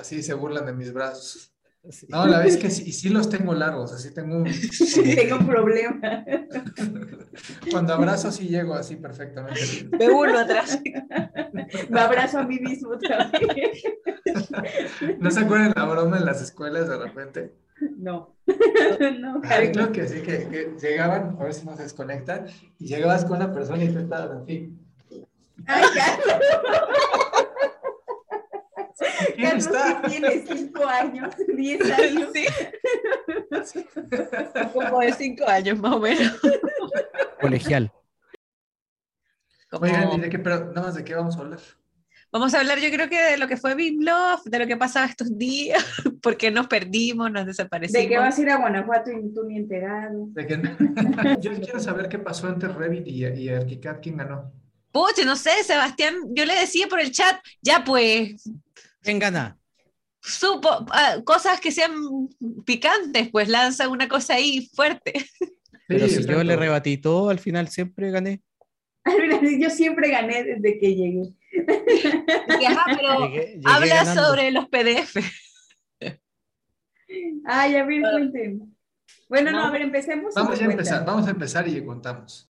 Así se burlan de mis brazos. No, la vez que sí, y sí los tengo largos, así tengo un... Tengo un problema. Cuando abrazo sí llego así perfectamente. De uno atrás. Me abrazo a mí mismo otra vez. ¿No se acuerdan la broma en las escuelas de repente? No. No, Ay, Carlos. creo que sí, que, que llegaban, a ver si no se desconectan, y llegabas con una persona y tú estabas así. Ay, Carlos. ¿Quién Carlos está? tiene cinco años, diez años. Sí. Como de cinco años más o menos. colegial. Como- Oigan, ¿y de qué, pero nada más de qué vamos a hablar? Vamos a hablar, yo creo que de lo que fue BIM Love, de lo que pasaba estos días, porque nos perdimos, nos desaparecimos. ¿De qué vas a ir a Guanajuato y tú ni enterado? De Yo quiero saber qué pasó entre Revit y, y ArchiCAD, quién ganó. Puche, no sé, Sebastián, yo le decía por el chat, ya pues, ¿Quién gana? supo, ah, cosas que sean picantes, pues lanza una cosa ahí fuerte. Pero Sí, si yo le rebatí todo, al final siempre gané. Yo siempre gané desde que llegué. Y, ajá, pero Llegué- llegué habla ganando. sobre los PDF. Ay, a ver, cuenten. Bueno, no, No. a ver, empecemos. Vamos a empezar, vamos a empezar y contamos.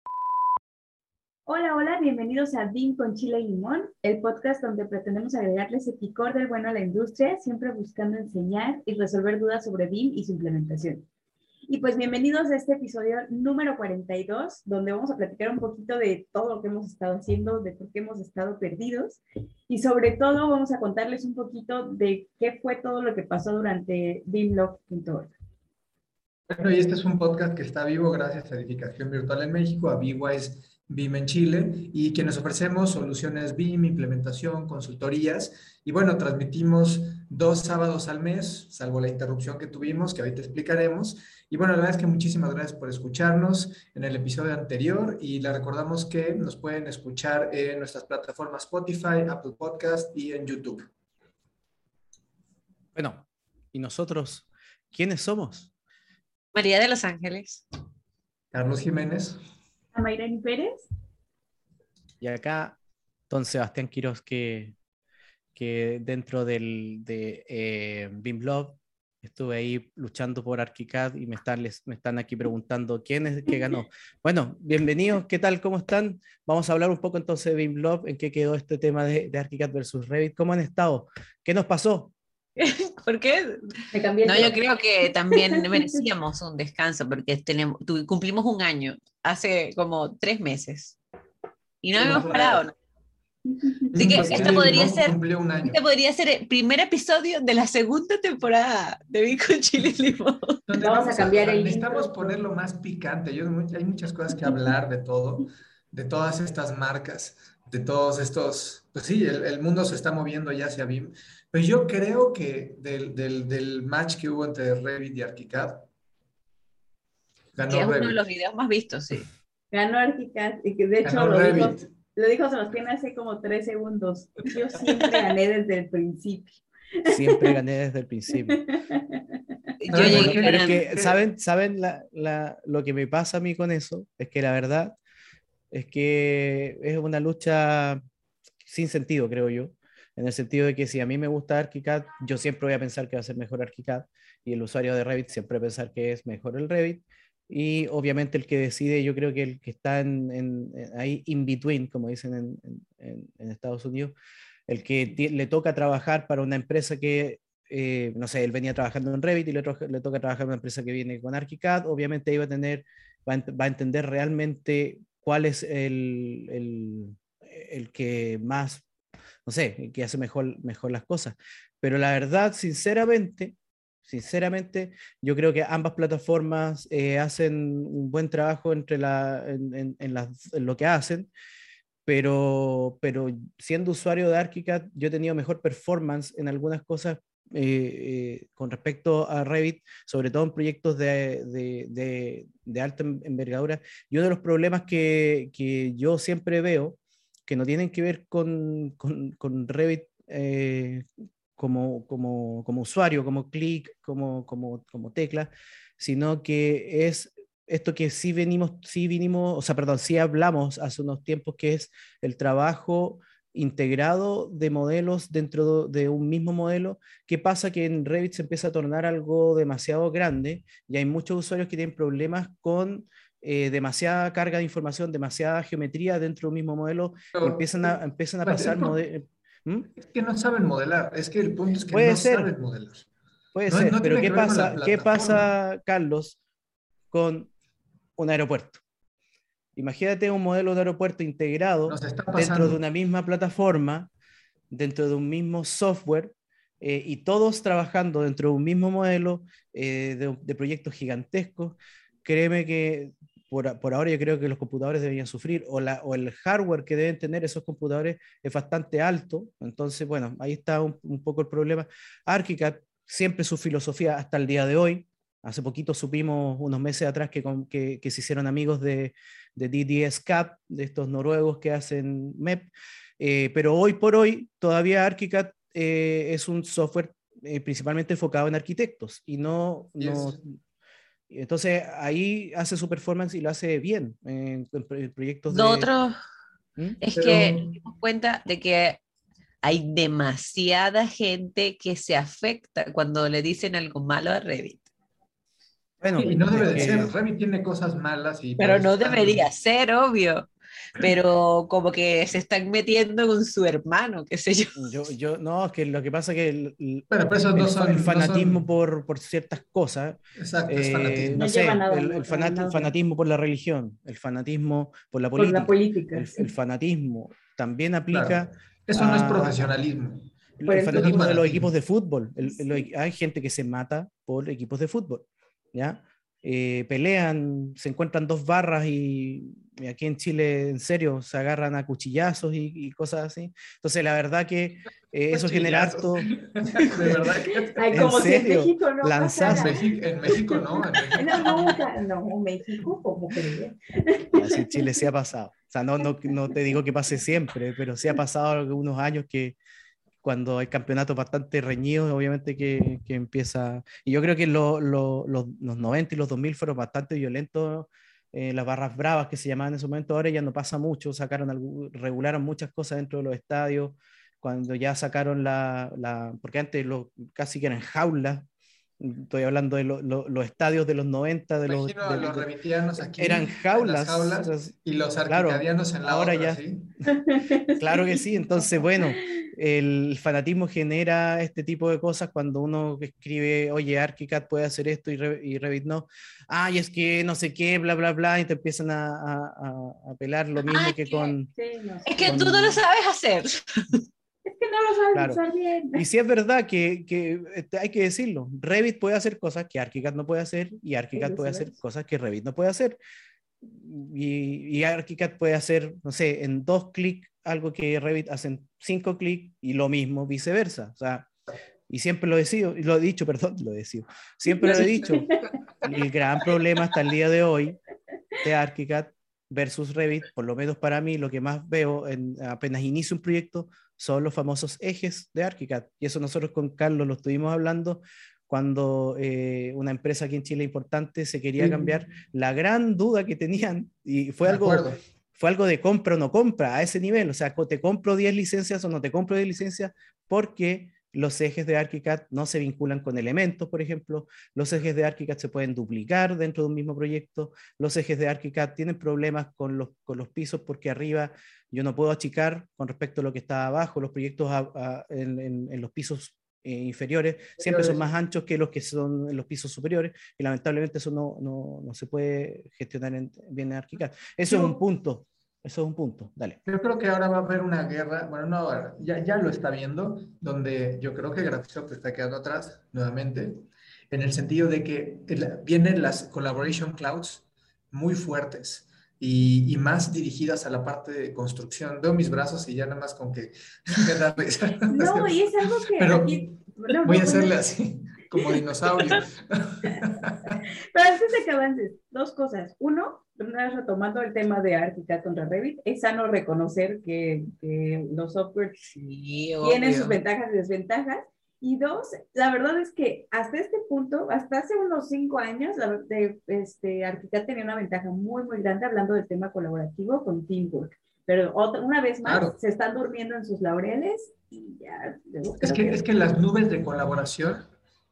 Hola, hola, bienvenidos a BIM con Chile y Limón, el podcast donde pretendemos agregarle ese picor del bueno a la industria, siempre buscando enseñar y resolver dudas sobre BIM y su implementación. Y pues bienvenidos a este episodio número 42, donde vamos a platicar un poquito de todo lo que hemos estado haciendo, de por qué hemos estado perdidos y sobre todo vamos a contarles un poquito de qué fue todo lo que pasó durante BIMLog.org. Bueno, y este es un podcast que está vivo gracias a Edificación Virtual en México, a BWise BIM en Chile, y quienes ofrecemos soluciones BIM, implementación, consultorías, y bueno, transmitimos dos sábados al mes, salvo la interrupción que tuvimos, que ahorita explicaremos. Y bueno, la verdad es que muchísimas gracias por escucharnos en el episodio anterior, y les recordamos que nos pueden escuchar en nuestras plataformas Spotify, Apple Podcast y en YouTube. Bueno, ¿y nosotros quiénes somos? María de Los Ángeles. Carlos Jiménez. Mayrani Pérez. Y acá, don Sebastián Quiroz, que, que dentro del, de eh, BIMblog estuve ahí luchando por ArchiCAD y me están, les- me están aquí preguntando quién es el que ganó. Bueno, bienvenidos, ¿qué tal? ¿Cómo están? Vamos a hablar un poco entonces de BIMblog, en qué quedó este tema de, de ArchiCAD versus Revit. ¿Cómo han estado? ¿Qué nos pasó? ¿Por qué? Me cambié No, yo creo que también merecíamos un descanso porque tenemos, tu- cumplimos un año, hace como tres meses. Y no Sí, hemos no, parado. ¿no? Así que esto podría ser-. Este podría ser el primer episodio de la segunda temporada de Vico Chile Limón. Donde Vamos a cambiar el Necesitamos intro. ponerlo más picante. Yo, hay muchas cosas que hablar de todo, de todas estas marcas, de todos estos. Pues sí, el, el mundo se está moviendo ya hacia BIM. Pero yo creo que del, del, del match que hubo entre Revit y ArchiCAD, Que es ganó uno de los videos más vistos, sí. Ganó ArchiCAD y que de hecho Ganó lo dijo, lo dijo Sebastián hace como tres segundos. Yo siempre gané desde el principio. Siempre gané desde el principio. Yo Pero es que, ¿saben, saben la- la- lo que me pasa a mí con eso? Es que la verdad es que es una lucha sin sentido, creo yo. En el sentido de que si a mí me gusta ArchiCAD, yo siempre voy a pensar que va a ser mejor ArchiCAD y el usuario de Revit siempre va a pensar que es mejor el Revit. Y obviamente el que decide, yo creo que el que está en, ahí in between, como dicen en, Estados Unidos, el que le toca trabajar para una empresa que eh, no sé, él venía trabajando en Revit y le, toca trabajar en una empresa que viene con ArchiCAD, obviamente ahí va a tener, va a, va a entender realmente cuál es el, el, el que más, no sé, que hace mejor, mejor las cosas. Pero la verdad, sinceramente, sinceramente, yo creo que ambas plataformas eh, hacen un buen trabajo entre la, en, las- lo que hacen pero, pero siendo usuario de ArchiCAD, yo he tenido mejor performance en algunas cosas eh, eh, con respecto a Revit, sobre todo en proyectos de, de, alta envergadura. Y uno de los problemas que, que, yo siempre veo, que no tienen que ver con, con, Revit eh, como, usuario, como clic, como tecla, sino que es esto que sí venimos, sí vinimos, o sea, perdón, sí hablamos hace unos tiempos, que es el trabajo integrado de modelos dentro de un mismo modelo. ¿Qué pasa? Que en Revit se empieza a tornar algo demasiado grande y hay muchos usuarios que tienen problemas con eh, demasiada carga de información, demasiada geometría dentro de un mismo modelo y empiezan a, empiezan a pasar. ¿Mm? Es que no saben modelar, es que el punto es que no saben modelar. Puede ser, pero ¿qué pasa, ¿qué pasa, Carlos, con un aeropuerto? Imagínate un modelo de aeropuerto integrado dentro de una misma plataforma, dentro de un mismo software, eh, y todos trabajando dentro de un mismo modelo eh, de, proyectos gigantescos. Créeme que por, ahora yo creo que los computadores deberían sufrir, o, la, o, el hardware que deben tener esos computadores es bastante alto. Entonces, bueno, ahí está un, un poco el problema. ArchiCAD, siempre su filosofía hasta el día de hoy, Hace poquito supimos, unos meses atrás, que, que, que se hicieron amigos de, de DDS CAP, de estos noruegos que hacen MEP, eh, pero hoy por hoy todavía ArchiCAD eh, es un software eh, principalmente enfocado en arquitectos y no, no entonces ahí hace su performance y lo hace bien en, proyectos de... otro ¿Mm? es que nos dimos cuenta de que hay demasiada gente que se afecta cuando le dicen algo malo a Revit. Bueno, y no debe de ser. Revit tiene cosas malas y. Pero no debería ser, obvio. Pero como que se están metiendo con su hermano, qué sé yo. Yo, yo no, es que lo que pasa es que el, pero, pero no son, el fanatismo Por, por, ciertas cosas. Exacto, es eh, No, sé, el, fanatismo por la religión, el fanatismo por la política. Por la política el, fanatismo también aplica. Eso no es profesionalismo. El, fanatismo de los equipos de fútbol. hay gente que se mata por equipos de fútbol. ¿ya? Eh, pelean, se encuentran dos barras y, aquí en Chile, en serio, se agarran a cuchillazos y, cosas así. Entonces, la verdad que eh, eso genera harto... De verdad que... Ay, como si en México no En México no. No, nunca, no, México, como creía. Así en Chile sí ha pasado. O sea, no, no, no te digo que pase siempre, pero sí ha pasado algunos años que, cuando hay campeonatos bastante reñidos, obviamente que, que empieza... Y yo creo que los, los 90 y los 2000 fueron bastante violentos, eh, las barras bravas que se llamaban en ese momento, ahora ya no pasa mucho, sacaron, regularon muchas cosas dentro de los estadios, cuando ya sacaron la... la porque antes lo, casi que eran jaulas, estoy hablando de los estadios de los 90, de los, de, los aquí. Eran jaulas. y los arcadianos en la ahora otra, ya. ¿sí? claro que sí, entonces bueno, el fanatismo genera este tipo de cosas cuando uno escribe, oye, ArchiCAD puede hacer esto y, Revit no. Ay, es que no sé qué, bla, bla, bla, y te empiezan a, a, pelar lo mismo que, con... es que tú no lo sabes hacer. Es que no lo sabes hacer bien. Y si es verdad que, que, este, hay que decirlo, Revit puede hacer cosas que ArchiCAD no puede hacer y ArchiCAD puede hacer cosas que Revit no puede hacer. Y, y ArchiCAD puede hacer, no sé, en dos clics algo que Revit hacen cinco clics y lo mismo viceversa. O sea, y siempre lo he dicho, lo he dicho, perdón, lo he dicho, siempre lo he dicho. El gran problema hasta el día de hoy de ArchiCAD versus Revit, por lo menos para mí, lo que más veo en, apenas inicio un proyecto son los famosos ejes de ArchiCAD. Y eso nosotros con Carlos lo estuvimos hablando cuando eh, una empresa aquí en Chile importante se quería cambiar. La gran duda que tenían, y fue algo fue algo de compra o no compra a ese nivel. O sea, te compro 10 licencias o no te compro 10 licencias porque los ejes de ArchiCAD no se vinculan con elementos, por ejemplo. Los ejes de ArchiCAD se pueden duplicar dentro de un mismo proyecto. Los ejes de ArchiCAD tienen problemas con los, con los pisos porque arriba yo no puedo achicar con respecto a lo que está abajo. Los proyectos en, en, los pisos eh, inferiores siempre son más anchos que los que son en los pisos superiores y lamentablemente eso no, no, no se puede gestionar en, bien en ArchiCAD. Eso es un punto. Eso es un punto. Dale. Yo creo que ahora va a haber una guerra, bueno, no, ya, ya lo está viendo, donde yo creo que Graphisoft está quedando atrás nuevamente, en el sentido de que vienen las collaboration clouds muy fuertes y, y, más dirigidas a la parte de construcción. Veo mis brazos y ya nada más con que me da No, y es algo que Pero, aquí Voy a hacerle así, como dinosaurio. Pero antes de que avances, dos cosas. Uno, retomando el tema de Arctica contra Revit, es sano reconocer que, que los softwares tienen sus ventajas y desventajas. Y dos, la verdad es que hasta este punto, hasta hace unos cinco años, la, de, este, Arquitect tenía una ventaja muy, muy grande hablando del tema colaborativo con Teamwork. Pero otra, una vez más, se están durmiendo en sus laureles y ya. Es que, es que las nubes de colaboración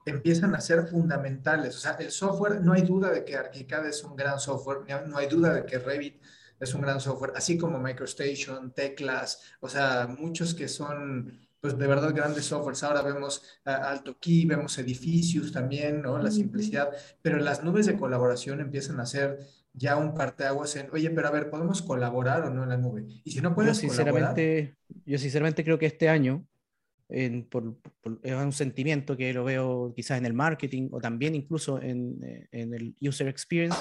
empiezan a ser fundamentales. O sea, el software, no hay duda de que ArchiCAD es un gran software, no hay duda de que Revit es un gran software, así como MicroStation, Teclas, o sea, muchos que son pues de verdad grandes softwares. Ahora vemos Alto Key, vemos edificios también, ¿no? La simplicidad, pero las nubes de colaboración empiezan a ser ya un parteaguas en, oye, pero a ver, ¿podemos colaborar o no en la nube? Y si no puedes yo sinceramente, Yo sinceramente creo que este año, en, por, es un sentimiento que lo veo quizás en el marketing o también incluso en, eh, en el user experience,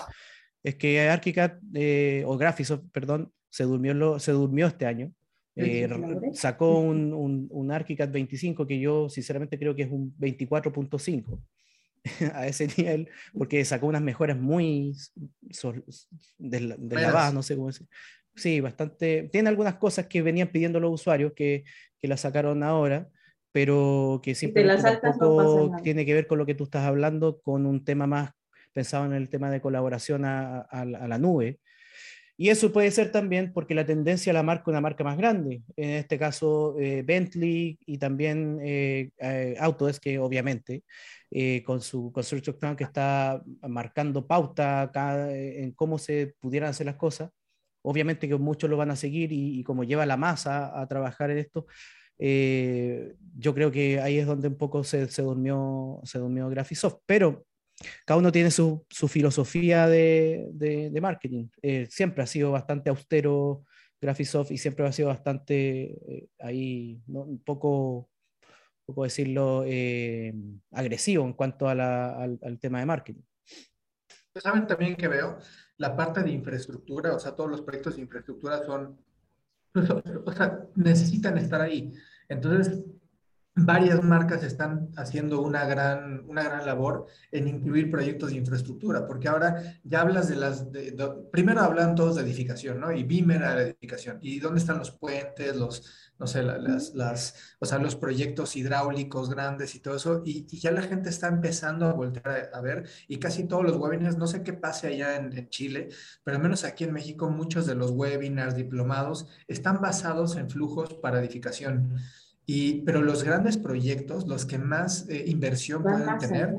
es que ArchiCAD eh, o Graphisoft, perdón, se durmió, lo, se durmió este año. Eh, sacó un, un, un, ArchiCAD 25 que yo sinceramente creo que es un 24.5 a ese nivel, porque sacó unas mejoras muy deslavadas, no sé cómo decir. Sí, bastante. Tiene algunas cosas que venían pidiendo los usuarios que, que las sacaron ahora, pero que tampoco tiene que ver con lo que tú estás hablando, con un tema más pensado en el tema de colaboración a, a, a la nube, y eso puede ser también porque la tendencia la marca una marca más grande, en este caso eh, Bentley y también eh, eh, Autodesk, que obviamente eh, con su Construction Cloud que está marcando pauta acá en cómo se pudieran hacer las cosas. Obviamente que muchos lo van a seguir y, como lleva la masa a trabajar en esto, yo creo que ahí es donde un poco se, se durmió, se durmió Graphisoft. Pero cada uno tiene su, filosofía de, marketing. Eh, siempre ha sido bastante austero Graphisoft y siempre ha sido bastante eh, ahí, un poco, poco decirlo, eh, agresivo en cuanto al, al, tema de marketing. Saben también que veo la parte de infraestructura, o sea, todos los proyectos de infraestructura son, o sea, necesitan estar ahí. Entonces, varias marcas están haciendo una gran, una gran labor en incluir proyectos de infraestructura, porque ahora ya hablas de las, primero hablan todos de edificación, ¿no? Y BIM era la edificación. ¿Y dónde están los puentes, los, no sé, las, las, o sea, los proyectos hidráulicos grandes y todo eso? Y, ya la gente está empezando a voltear a, ver, y casi todos los webinars, no sé qué pase allá en, en Chile, pero al menos aquí en México muchos de los webinars diplomados están basados en flujos para edificación. Y, pero los grandes proyectos, los que más eh, inversión pueden tener,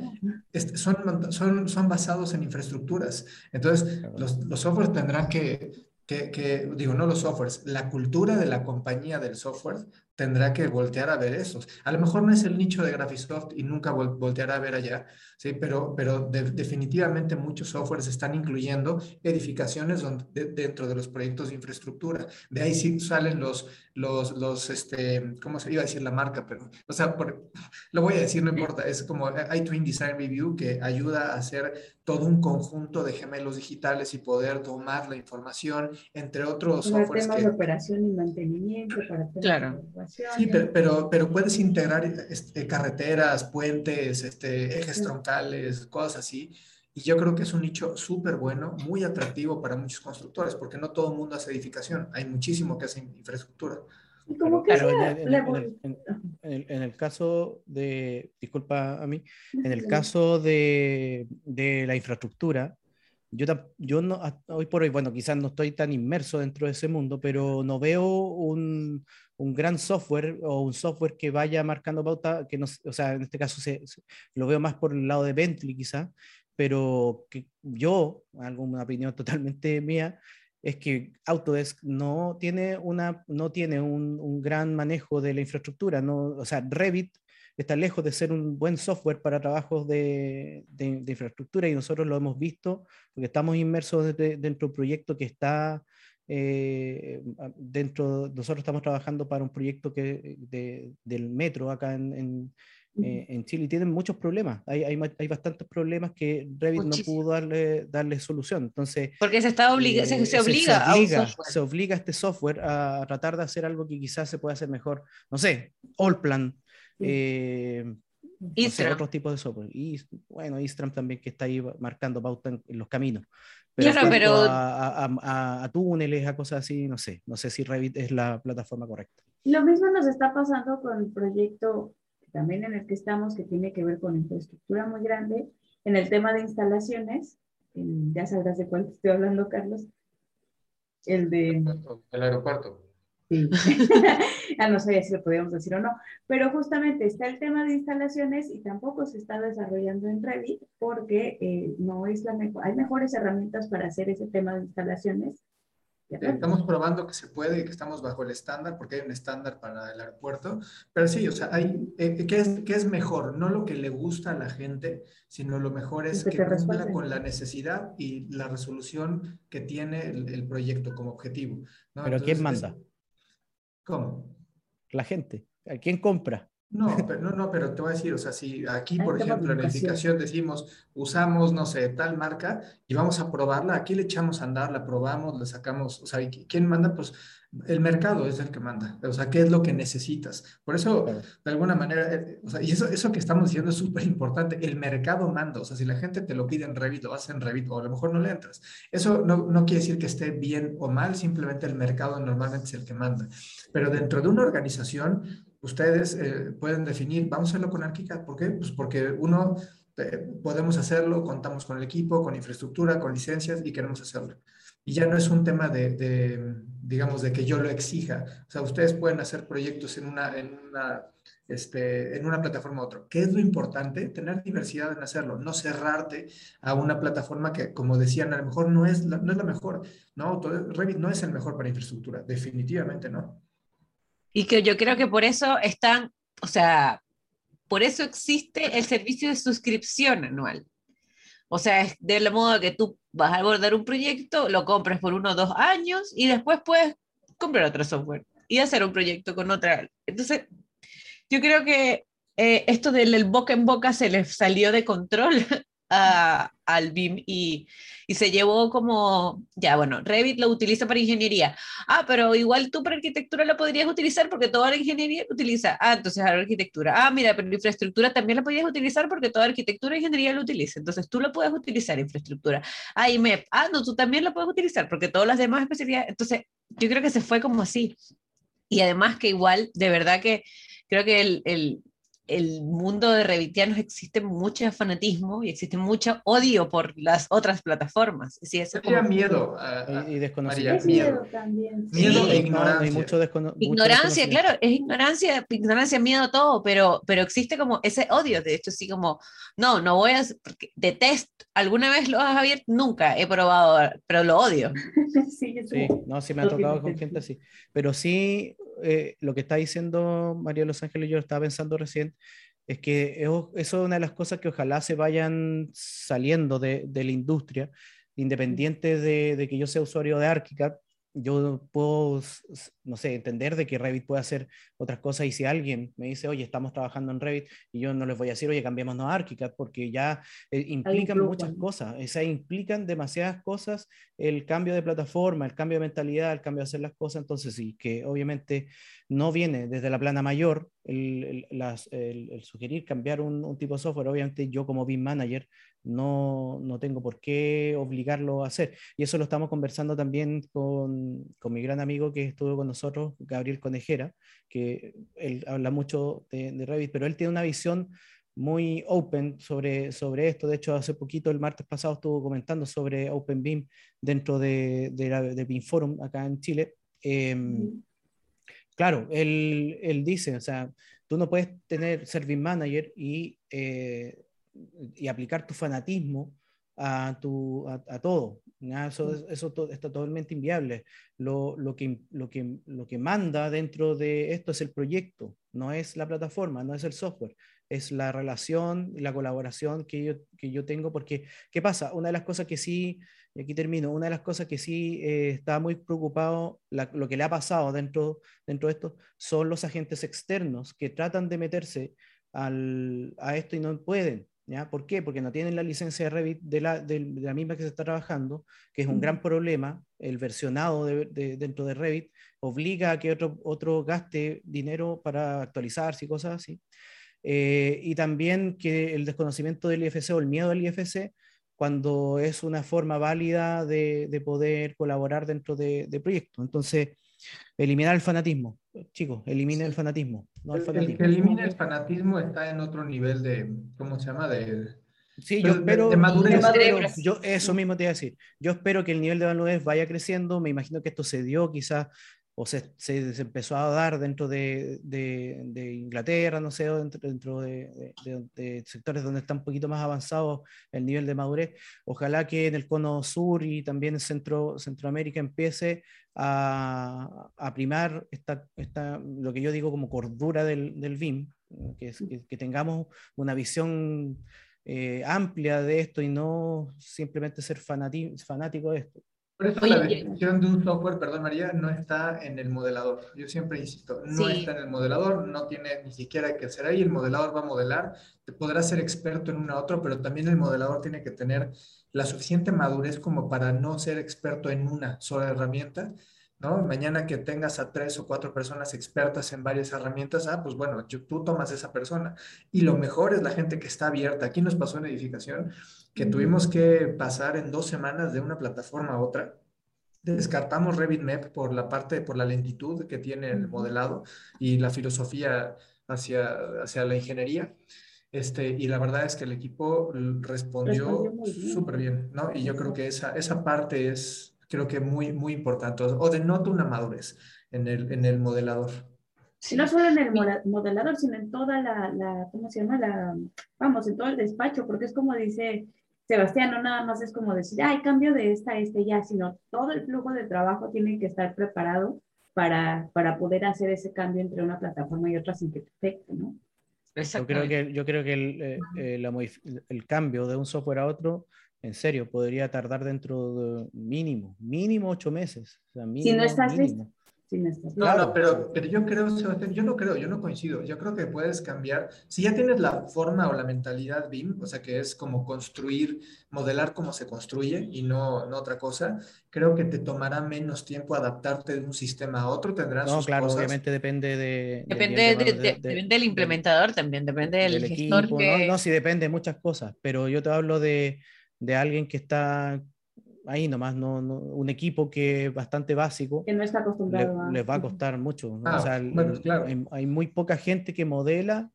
son, son, son basados en infraestructuras. Entonces, los, los softwares tendrán que, que, que, digo, no los softwares, la cultura de la compañía del software tendrá que voltear a ver esos. A lo mejor no es el nicho de Graphisoft y nunca volteará a ver allá, ¿sí? pero, pero definitivamente muchos softwares están incluyendo edificaciones donde, dentro de los proyectos de infraestructura. De ahí sí salen los, los, los este, ¿cómo se iba a decir la marca? Pero, o sea, lo voy a decir, no importa, es como iTwin Design Review que ayuda a hacer todo un conjunto de gemelos digitales y poder tomar la información, entre otros softwares. Temas de operación y mantenimiento para claro. Sí, pero, pero, puedes integrar este, carreteras, puentes, este, ejes troncales, cosas así. Y yo creo que es un nicho súper bueno, muy atractivo para muchos constructores, porque no todo el mundo hace edificación, hay muchísimo que hace infraestructura. Claro, en, el, caso de, disculpa a mí, en el caso de, de la infraestructura, yo, yo no, hoy por hoy, bueno, quizás no estoy tan inmerso dentro de ese mundo, pero no veo un, un gran software o un software que vaya marcando pauta, que no, o sea, en este caso se, lo veo más por el lado de Bentley quizá, pero que yo, alguna opinión totalmente mía, es que Autodesk no tiene, una, no tiene un, un, gran manejo de la infraestructura, no, o sea, Revit está lejos de ser un buen software para trabajos de, de, infraestructura y nosotros lo hemos visto porque estamos inmersos dentro de un proyecto que está eh, dentro, nosotros estamos trabajando para un proyecto que, de, del metro acá en, en, eh, en, Chile y tienen muchos problemas. Hay, hay, hay, bastantes problemas que Revit no pudo darle, darle solución. Entonces, Porque se, está obliga, se, eh, se, obliga se, obliga, se obliga a este software a tratar de hacer algo que quizás se pueda hacer mejor. No sé, Allplan. Eh, o otros tipos de software. Y bueno, Istram también que está ahí marcando pauta en, los caminos. Pero, claro, pero... A, a, a, túneles, a cosas así, no sé. No sé si Revit es la plataforma correcta. Lo mismo nos está pasando con el proyecto también en el que estamos, que tiene que ver con infraestructura muy grande, en el tema de instalaciones. ya sabrás de cuál estoy hablando, Carlos. El de... El aeropuerto. Sí. ya no sabía si lo podíamos decir o no, pero justamente está el tema de instalaciones y tampoco se está desarrollando en Revit porque eh, no es la mejor, hay mejores herramientas para hacer ese tema de instalaciones. Estamos probando que se puede y que estamos bajo el estándar, porque hay un estándar para el aeropuerto, pero sí, o sea, hay, eh, ¿qué, es, ¿qué es mejor? No lo que le gusta a la gente, sino lo mejor es que, que cumpla con la necesidad y la resolución que tiene el, proyecto como objetivo. ¿Pero quién manda? ¿Cómo? La gente. ¿A quién compra? No, pero, no, no, pero te voy a decir, o sea, si aquí, por ejemplo, en la edificación decimos, usamos, no sé, tal marca y vamos a probarla, aquí le echamos a andar, la probamos, le sacamos, o sea, ¿quién manda? Pues el mercado es el que manda, o sea, ¿qué es lo que necesitas? Por eso, de alguna manera, eh, o sea, y eso, eso que estamos diciendo es súper importante, el mercado manda, o sea, si la gente te lo pide en Revit, lo hace en Revit, o a lo mejor no le entras. Eso no, no quiere decir que esté bien o mal, simplemente el mercado normalmente es el que manda. Pero dentro de una organización, ustedes eh, pueden definir, vamos a hacerlo con ArchiCAD, ¿por qué? Pues porque uno, eh, podemos hacerlo, contamos con el equipo, con infraestructura, con licencias y queremos hacerlo y ya no es un tema de, digamos, de que yo lo exija. O sea, ustedes pueden hacer proyectos en una, en una, este, en una plataforma u otra. ¿Qué es lo importante? Tener diversidad en hacerlo, no cerrarte a una plataforma que, como decían, a lo mejor no es la, no es la mejor. No, Revit no es el mejor para infraestructura, definitivamente no. Y que yo creo que por eso están, o sea, por eso existe el servicio de suscripción anual. O sea, es del modo que tú vas a abordar un proyecto, lo compras por uno o dos años y después puedes comprar otro software y hacer un proyecto con otra. Entonces, yo creo que eh, esto del boca en boca se les salió de control al BIM y, y, se llevó como, ya bueno, Revit lo utiliza para ingeniería. Ah, pero igual tú para arquitectura lo podrías utilizar porque toda la ingeniería lo utiliza. Ah, entonces ahora arquitectura. Ah, mira, pero infraestructura también la podrías utilizar porque toda arquitectura e ingeniería lo utiliza. Entonces tú lo puedes utilizar, infraestructura. Ah, y MEP. Ah, no, tú también lo puedes utilizar porque todas las demás especialidades. Entonces yo creo que se fue como así. Y además que igual, de verdad que creo que el, el el mundo de revitianos existe mucho fanatismo y existe mucho odio por las otras plataformas. Sí, eso miedo y, desconocimiento. Miedo también. Miedo e ignorancia. mucho ignorancia, claro, es ignorancia, ignorancia, miedo, todo, pero, pero existe como ese odio, de hecho, así como, no, no voy a, porque detesto, ¿alguna vez lo has abierto? Nunca he probado, pero lo odio. sí, sí, no, sí me ha tocado con gente así, pero sí eh, lo que está diciendo María Los Ángeles, yo estaba pensando recién, es que eso es una de las cosas que ojalá se vayan saliendo de, la industria, independiente de, de, que yo sea usuario de ArchiCAD, yo puedo, no sé, entender de que Revit puede hacer otras cosas y si alguien me dice, oye, estamos trabajando en Revit y yo no les voy a decir, oye, cambiemos a ArchiCAD porque ya eh, implican muchas cosas, o sea, implican demasiadas cosas el cambio de plataforma, el cambio de mentalidad, el cambio de hacer las cosas, entonces sí, que obviamente no viene desde la plana mayor el, el, sugerir cambiar un, un, tipo de software, obviamente yo como BIM manager no, no tengo por qué obligarlo a hacer. Y eso lo estamos conversando también con, con mi gran amigo que estuvo con nosotros, Gabriel Conejera, que él habla mucho de, Revit, pero él tiene una visión muy open sobre, sobre esto. De hecho, hace poquito, el martes pasado, estuvo comentando sobre OpenBeam dentro de, de, la, de BIM Forum acá en Chile. Em, claro, él, él, dice, o sea, tú no puedes tener ser BIM Manager y eh, y aplicar tu fanatismo a, tu, a, todo. Eso, eso está totalmente inviable. Lo, lo, que, lo, que, lo que manda dentro de esto es el proyecto, no es la plataforma, no es el software, es la relación, la colaboración que yo, que yo tengo, porque, ¿qué pasa? Una de las cosas que sí, y aquí termino, una de las cosas que sí eh, está muy preocupado, lo que le ha pasado dentro, dentro de esto, son los agentes externos que tratan de meterse al, a esto y no pueden. ¿Ya? ¿Por qué? Porque no tienen la licencia de Revit de la, de, la misma que se está trabajando, que es un gran problema. El versionado de, dentro de Revit obliga a que otro, otro gaste dinero para actualizarse y cosas así. eh, y también que el desconocimiento del IFC o el miedo al IFC cuando es una forma válida de, de poder colaborar dentro de, de, proyectos. Entonces, eliminar el fanatismo. Chicos, eliminen el fanatismo. No el, fanatismo. el que elimine el fanatismo está en otro nivel de, ¿cómo se llama? De, Sí, yo espero, de, madurez. Yo, eso mismo te iba a decir. Yo espero que el nivel de madurez vaya creciendo. Me imagino que esto se dio quizás o se, se, empezó a dar dentro de, Inglaterra, no sé, dentro, dentro de, de, sectores donde está un poquito más avanzado el nivel de madurez. Ojalá que en el cono sur y también en Centro, Centroamérica empiece a, a primar lo que yo digo como cordura del, del BIM, que, que, tengamos una visión eh, amplia de esto y no simplemente ser fanático de esto. Por eso la definición de un software, perdón María, no está en el modelador. Yo siempre insisto, no está en el modelador, no tiene ni siquiera que ser ahí, el modelador va a modelar, te podrás ser experto en una u otra, pero también el modelador tiene que tener la suficiente madurez como para no ser experto en una sola herramienta ¿no? Mañana que tengas a tres o cuatro personas expertas en varias herramientas, ah, pues bueno, tú tomas esa persona. Y lo mejor es la gente que está abierta. Aquí nos pasó en edificación que tuvimos que pasar en dos semanas de una plataforma a otra. Descartamos RevitMap por la parte, por la lentitud que tiene el modelado y la filosofía hacia, hacia la ingeniería. Este, y la verdad es que el equipo respondió súper bien, ¿no? Y yo creo que esa, esa parte es, creo que muy, muy importante, o denota una madurez en el, en el modelador. No solo en el modelador, sino en toda la, la, ¿cómo se llama? La, vamos, en todo el despacho, porque es como dice Sebastián, no nada más es como decir, ay, cambio de esta a este ya, sino todo el flujo de trabajo tiene que estar preparado para, para poder hacer ese cambio entre una plataforma y otra sin que te afecte, ¿no? Yo creo que, yo creo que el, eh, eh, el cambio de un software a otro en serio, podría tardar dentro de mínimo, mínimo ocho meses. O sea, mínimo, si no estás listo. no, no, pero, pero yo creo, Sebastián, yo no creo, yo no coincido. Yo creo que puedes cambiar. Si ya tienes la forma o la mentalidad BIM, o sea, que es como construir, modelar como se construye y no, no otra cosa, creo que te tomará menos tiempo adaptarte de un sistema a otro. Tendrás. No, claro, obviamente depende de. Depende, de, de, depende del implementador también, depende del, del gestor. Equipo, que... no, no, sí, depende de muchas cosas, pero yo te hablo de de alguien que está ahí nomás, no, no, un equipo que es bastante básico. Que no está acostumbrado le, a... Les va a costar mucho. Ah, o sea, bueno, claro. hay, hay, muy poca gente que modela,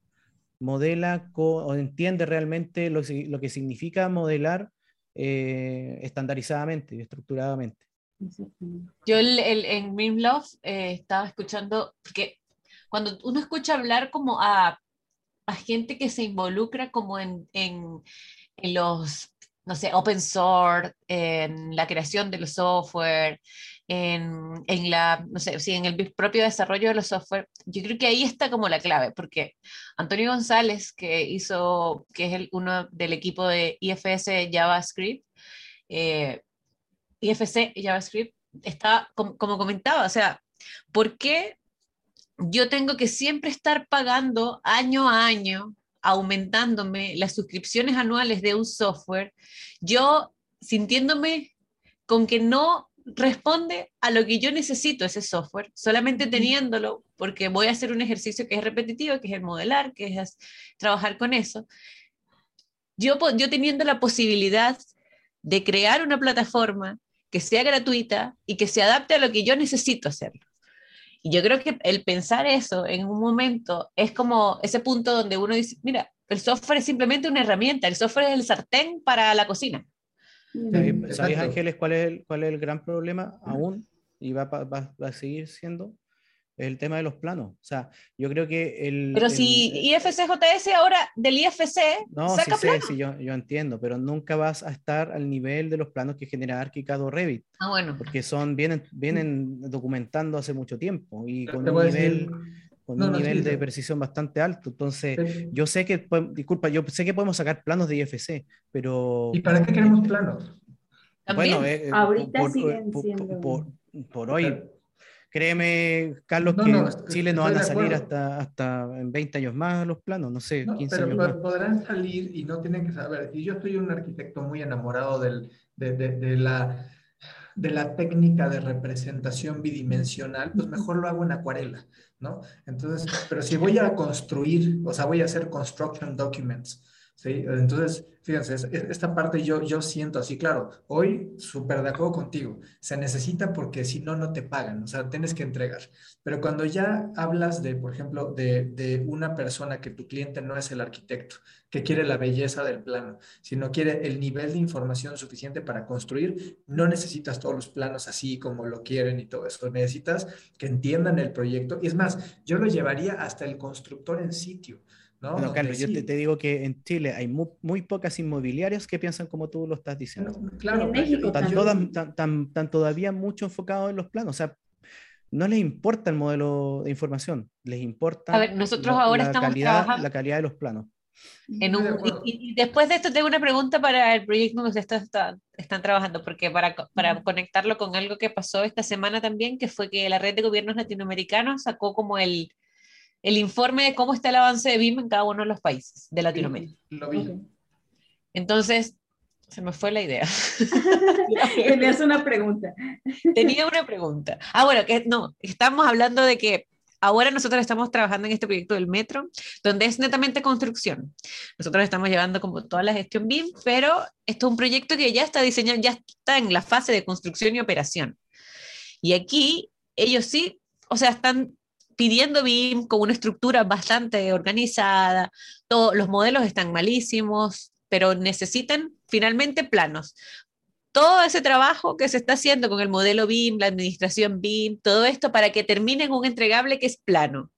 modela o entiende realmente lo, lo, que significa modelar eh, estandarizadamente, estructuradamente. Yo el, el, en Mimlove eh, estaba escuchando, porque cuando uno escucha hablar como a, a gente que se involucra como en, en, en los no sé, open source, en la creación de los software, en, en, la, no sé, en el propio desarrollo de los software, yo creo que ahí está como la clave, porque Antonio González, que hizo, que es el, uno del equipo de IFS JavaScript, eh, IFC JavaScript, está, como, como comentaba, o sea, ¿por qué yo tengo que siempre estar pagando año a año aumentándome las suscripciones anuales de un software, yo sintiéndome con que no responde a lo que yo necesito ese software, solamente teniéndolo, porque voy a hacer un ejercicio que es repetitivo, que es el modelar, que es trabajar con eso. Yo, yo teniendo la posibilidad de crear una plataforma que sea gratuita y que se adapte a lo que yo necesito hacerlo. Y yo creo que el pensar eso en un momento es como ese punto donde uno dice, mira, el software es simplemente una herramienta, el software es el sartén para la cocina. ¿Sabéis, Ángeles, cuál es, el, cuál es el gran problema aún? Y va, va, va a seguir siendo el tema de los planos. O sea, yo creo que el... Pero si IFCJS ahora del IFC no, saca sí, planos. Sí, yo, yo, entiendo, pero nunca vas a estar al nivel de los planos que genera ArchiCAD o Revit. Ah, bueno. Porque son, vienen, vienen documentando hace mucho tiempo y con un nivel... Con no, un no, nivel sí, de precisión bastante alto. Entonces, pero... yo sé que, disculpa, yo sé que podemos sacar planos de IFC, pero... ¿Y para qué queremos planos? ¿También? Bueno, eh, ahorita por, siguen por, siendo... Por, por, hoy, Créeme, Carlos, no, que no, Chile no van a salir hasta, hasta en 20 años más los planos, no sé, no, 15 pero años más. podrán salir y no tienen que saber. Y yo soy un arquitecto muy enamorado del, de, de, de, la, de la técnica de representación bidimensional, pues mejor lo hago en acuarela, ¿no? Entonces, pero si voy a construir, o sea, voy a hacer construction documents, ¿sí? Entonces, fíjense, esta parte yo, yo siento así, claro, hoy súper de acuerdo contigo, se necesita porque si no, no te pagan, o sea, tienes que entregar. Pero cuando ya hablas de, por ejemplo, de, de una persona que tu cliente no es el arquitecto, que quiere la belleza del plano, sino quiere el nivel de información suficiente para construir, no necesitas todos los planos así como lo quieren y todo eso, necesitas que entiendan el proyecto. Y es más, yo lo llevaría hasta el constructor en sitio. ¿No? Bueno, Carlos, yo te, digo que en Chile hay muy, pocas inmobiliarias que piensan como tú lo estás diciendo. Claro, en México están, todavía mucho enfocados en los planos. O sea, no les importa el modelo de información, les importa a ver, nosotros ahora estamos calidad, la calidad de los planos. En un, y, después de esto tengo una pregunta para el proyecto donde ustedes están trabajando, porque para, para conectarlo con algo que pasó esta semana también, que fue que la red de gobiernos latinoamericanos sacó como el, el informe de cómo está el avance de BIM en cada uno de los países de Latinoamérica. lo vi. Entonces, se me fue la idea. Tenías una pregunta. Tenía una pregunta. Ah, bueno, que no, estamos hablando de que ahora nosotros estamos trabajando en este proyecto del metro, donde es netamente construcción. Nosotros estamos llevando como toda la gestión BIM, pero esto es un proyecto que ya está diseñado, ya está en la fase de construcción y operación. Y aquí ellos sí, o sea, están pidiendo BIM con una estructura bastante organizada, todos los modelos están malísimos, pero necesitan finalmente planos. Todo ese trabajo que se está haciendo con el modelo BIM, la administración BIM, todo esto para que termine en un entregable que es plano.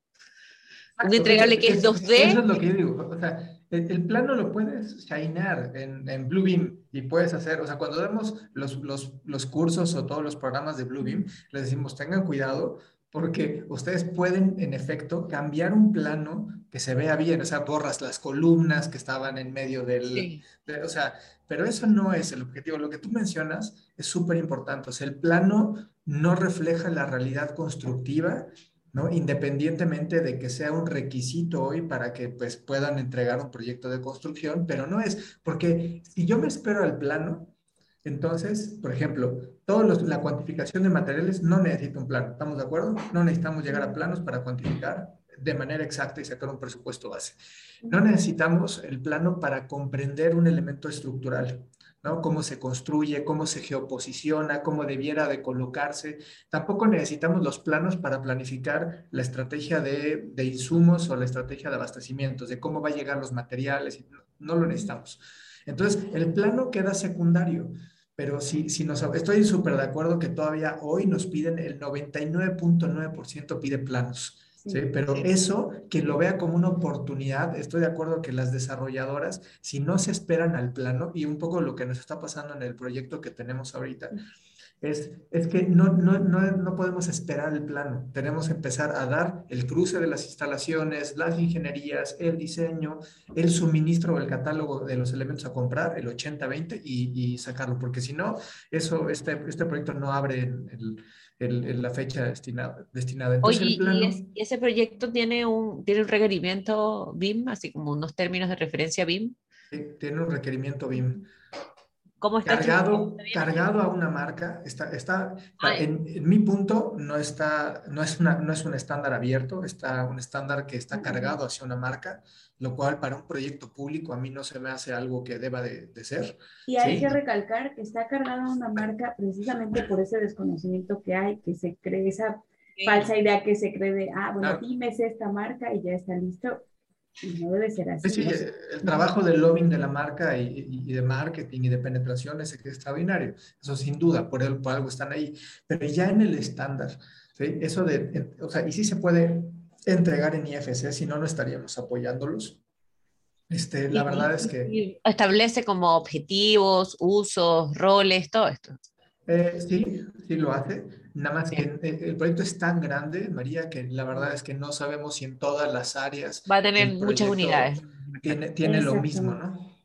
Un entregable que es 2D. Eso es lo que yo digo. O sea, el, plano lo puedes shinear en, en Bluebeam y puedes hacer, o sea, cuando damos los, los, los cursos o todos los programas de Bluebeam, les decimos, tengan cuidado porque ustedes pueden, en efecto, cambiar un plano que se vea bien, o sea, borras las columnas que estaban en medio del... o sea, pero eso no es el objetivo. Lo que tú mencionas es súper importante. O sea, el plano no refleja la realidad constructiva, ¿no? Independientemente de que sea un requisito hoy para que pues, puedan entregar un proyecto de construcción, pero no es, porque si yo me espero al plano, entonces, por ejemplo, toda la cuantificación de materiales no necesita un plano, ¿estamos de acuerdo? No necesitamos llegar a planos para cuantificar de manera exacta y sacar un presupuesto base. No necesitamos el plano para comprender un elemento estructural, ¿no? Cómo se construye, cómo se geoposiciona, cómo debiera de colocarse. Tampoco necesitamos los planos para planificar la estrategia de, de insumos o la estrategia de abastecimientos, de cómo va a llegar los materiales. No lo necesitamos. Entonces, el plano queda secundario. Pero si, si nos, estoy súper de acuerdo que todavía hoy nos piden el 99.9% pide planos. ¿sí? Pero eso, quien lo vea como una oportunidad, estoy de acuerdo que las desarrolladoras, si no se esperan al plano, y un poco lo que nos está pasando en el proyecto que tenemos ahorita, es, es que no, no, no, no, podemos esperar el plano. Tenemos que empezar a dar el cruce de las instalaciones, las ingenierías, el diseño, el suministro o el catálogo de los elementos a comprar, el 80-20 y, y, sacarlo, porque si no, eso, este, este proyecto no abre el, el, la fecha destinada. destinada. Oye, ¿y, ese proyecto tiene un, tiene un requerimiento BIM, así como unos términos de referencia BIM? Sí, tiene un requerimiento BIM. ¿Cómo está cargado, cargado a una marca, está, está ah, en, mi punto no está, no es, una, no es un estándar abierto, está un estándar que está cargado hacia una marca, lo cual para un proyecto público a mí no se me hace algo que deba de, de ser. Y hay que recalcar que está cargado a una marca precisamente por ese desconocimiento que hay, que se cree esa falsa idea que se cree de, ah, bueno, dime esta marca y ya está listo no debe ser así. Sí, el trabajo del lobbying de la marca y, de marketing y de penetración es extraordinario. Eso sin duda, por, el, por algo están ahí. Pero ya en el estándar, ¿sí? eso de, o sea, y sí se puede entregar en IFC, si no, no estaríamos apoyándolos. Este, la verdad es que... Establece como objetivos, usos, roles, todo esto. Eh, sí, sí lo hace. Nada más que el, proyecto es tan grande, María, que la verdad es que no sabemos si en todas las áreas. Va a tener muchas unidades. Tiene, tiene lo mismo, ¿no?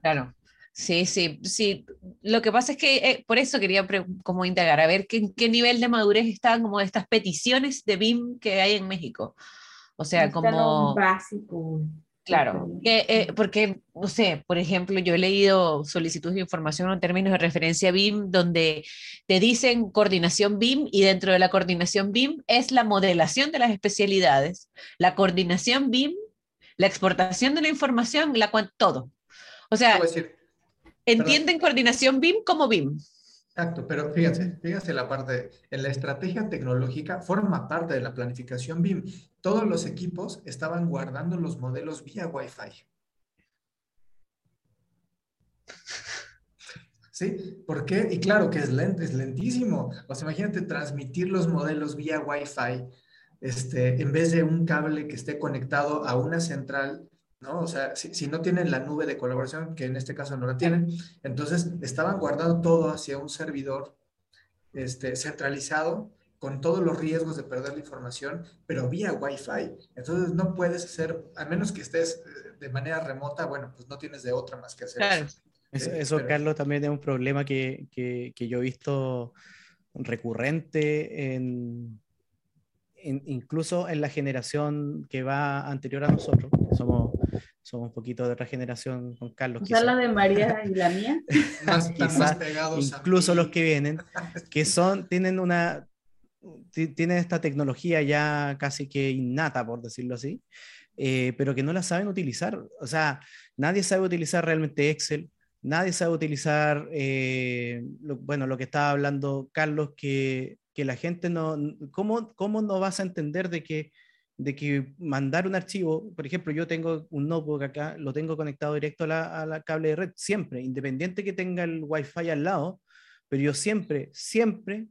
Claro. Sí, sí, sí. Lo que pasa es que eh, por eso quería como indagar, a ver qué, qué nivel de madurez están como estas peticiones de BIM que hay en México. O sea, como... Básico. Claro, eh, porque, no sé, por ejemplo, yo he leído solicitudes de información en términos de referencia BIM donde te dicen coordinación BIM y dentro de la coordinación BIM es la modelación de las especialidades, la coordinación BIM, la exportación de la información, la todo. O sea, entienden coordinación BIM como BIM. Exacto, pero fíjense, fíjense la parte, en la estrategia tecnológica forma parte de la planificación BIM. Todos los equipos estaban guardando los modelos vía Wi-Fi. ¿Sí? ¿Por qué? Y claro que es lento, es lentísimo. O sea, imagínate transmitir los modelos vía Wi-Fi este, en vez de un cable que esté conectado a una central ¿no? O sea, si, no tienen la nube de colaboración, que en este caso no la tienen, entonces estaban guardando todo hacia un servidor este, centralizado con todos los riesgos de perder la información, pero vía Wi-Fi. Entonces no puedes hacer, a menos que estés eh, de manera remota, bueno, pues no tienes de otra más que hacer eso. Eso, eh, Carlos, también es un problema que, que, que yo he visto recurrente en, incluso en la generación que va anterior a nosotros, somos, somos un poquito de otra generación con Carlos. O sea, la de María y la mía. más, pegados incluso los que vienen, que son, tienen una, tienen esta tecnología ya casi que innata, por decirlo así, eh, pero que no la saben utilizar. O sea, nadie sabe utilizar realmente Excel, nadie sabe utilizar, eh, bueno, lo que estaba hablando Carlos, que que la gente no, ¿cómo, cómo no vas a entender de que, de que mandar un archivo, por ejemplo, yo tengo un notebook acá, lo tengo conectado directo a la, cable de red, siempre, independiente que tenga el wifi al lado, pero yo siempre, siempre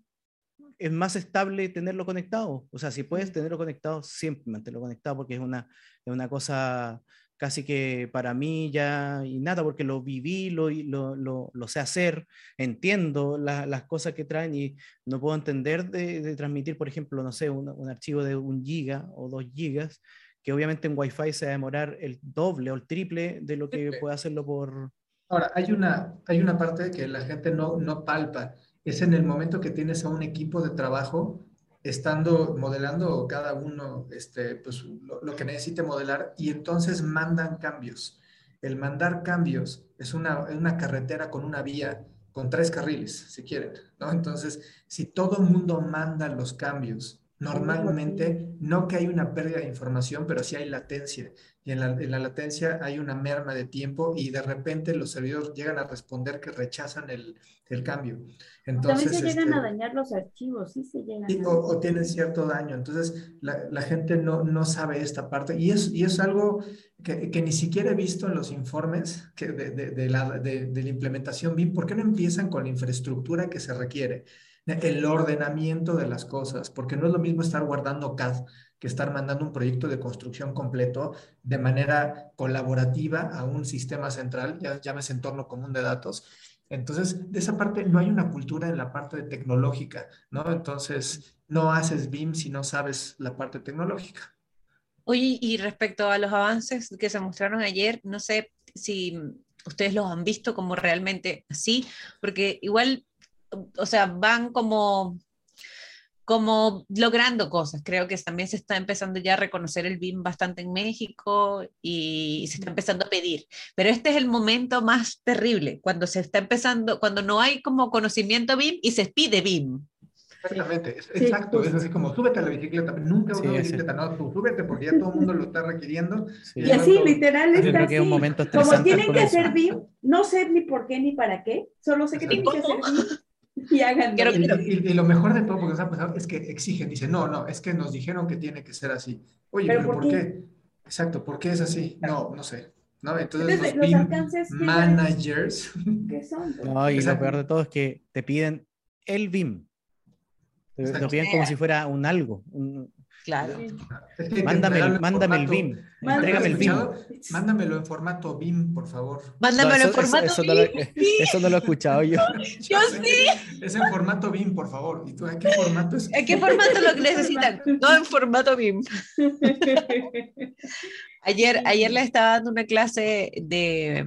es más estable tenerlo conectado. O sea, si puedes tenerlo conectado, siempre mantenerlo conectado porque es una, es una cosa casi que para mí ya y nada, porque lo viví, lo, lo, lo, sé hacer, entiendo las cosas que traen y no puedo entender de, transmitir, por ejemplo, no sé, un, un, archivo de un giga o dos gigas, que obviamente en Wi-Fi se va a demorar el doble o el triple de lo que puede hacerlo por... Ahora, hay una, hay una parte que la gente no, no palpa, es en el momento que tienes a un equipo de trabajo estando modelando cada uno este, pues, lo, que necesite modelar y entonces mandan cambios. El mandar cambios es una, una carretera con una vía con tres carriles, si quieren, ¿no? Entonces, si todo el mundo manda los cambios, normalmente, no que hay una pérdida de información, pero sí hay latencia. Y en la, en la, latencia hay una merma de tiempo y de repente los servidores llegan a responder que rechazan el, el cambio. Entonces, También se llegan a este, dañar los archivos, sí se llegan. a... o, o, tienen cierto daño. Entonces, la, la, gente no, no sabe esta parte. Y es, y es algo que, que ni siquiera he visto en los informes que de, de, de, la, de, la implementación BIM. ¿Por qué no empiezan con la infraestructura que se requiere? El ordenamiento de las cosas, porque no es lo mismo estar guardando CAD que estar mandando un proyecto de construcción completo de manera colaborativa a un sistema central, ya llames entorno común de datos, entonces, de esa parte no hay una cultura en la parte tecnológica, ¿no? Entonces, no haces BIM si no sabes la parte tecnológica. Oye, y respecto a los avances que se mostraron ayer, no sé si ustedes los han visto como realmente así, porque igual, o sea, van como como logrando cosas. Creo que también se está empezando ya a reconocer el BIM bastante en México y se está empezando a pedir. Pero este es el momento más terrible, cuando se está empezando, cuando no hay como conocimiento BIM y se pide BIM. Exactamente, exacto, es así como súbete a la bicicleta, nunca una bicicleta, no, tú súbete porque ya todo el mundo lo está requiriendo. Y, así, literal, está así. como tienen que hacer BIM, no sé ni por qué ni para qué, solo sé que tienen que hacer BIM. Y hagan. Y, lo mejor de todo, porque nos ha pasado, es que exigen, dicen, no, no, es que nos dijeron que tiene que ser así. Oye, pero, ¿por, qué? Exacto, ¿por qué es así? No, no sé. ¿no? Entonces, los, BIM managers. ¿Qué son? No, y lo peor de todo es que te piden el BIM. Te, lo piden como si fuera un algo, un, Claro. mándame, el, mándame el BIM. Entrégame el BIM. Mándamelo en formato BIM, por favor. Mándamelo en formato eso, BIM. No lo, eso no lo he escuchado yo. Yo sí. Es en formato BIM, por favor. ¿Y tú en qué formato es? ¿En qué formato lo necesitan? No en formato BIM. Ayer, ayer le estaba dando una clase de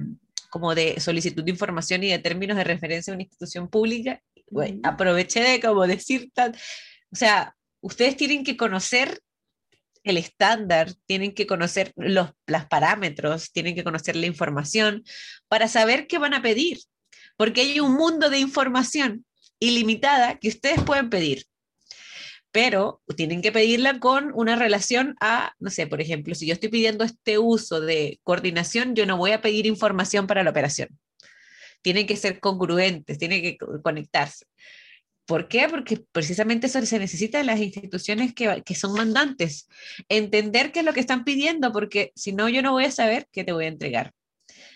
como de solicitud de información y de términos de referencia a una institución pública. aproveché de como decir tan, o sea, ustedes tienen que conocer el estándar, tienen que conocer los las parámetros, tienen que conocer la información para saber qué van a pedir, porque hay un mundo de información ilimitada que ustedes pueden pedir pero tienen que pedirla con una relación a, no sé, por ejemplo, si yo estoy pidiendo este uso de coordinación, yo no voy a pedir información para la operación. Tienen que ser congruentes, tienen que conectarse. ¿Por qué? Porque precisamente eso se necesita en las instituciones que, que, son mandantes. Entender qué es lo que están pidiendo, porque si no, yo no voy a saber qué te voy a entregar.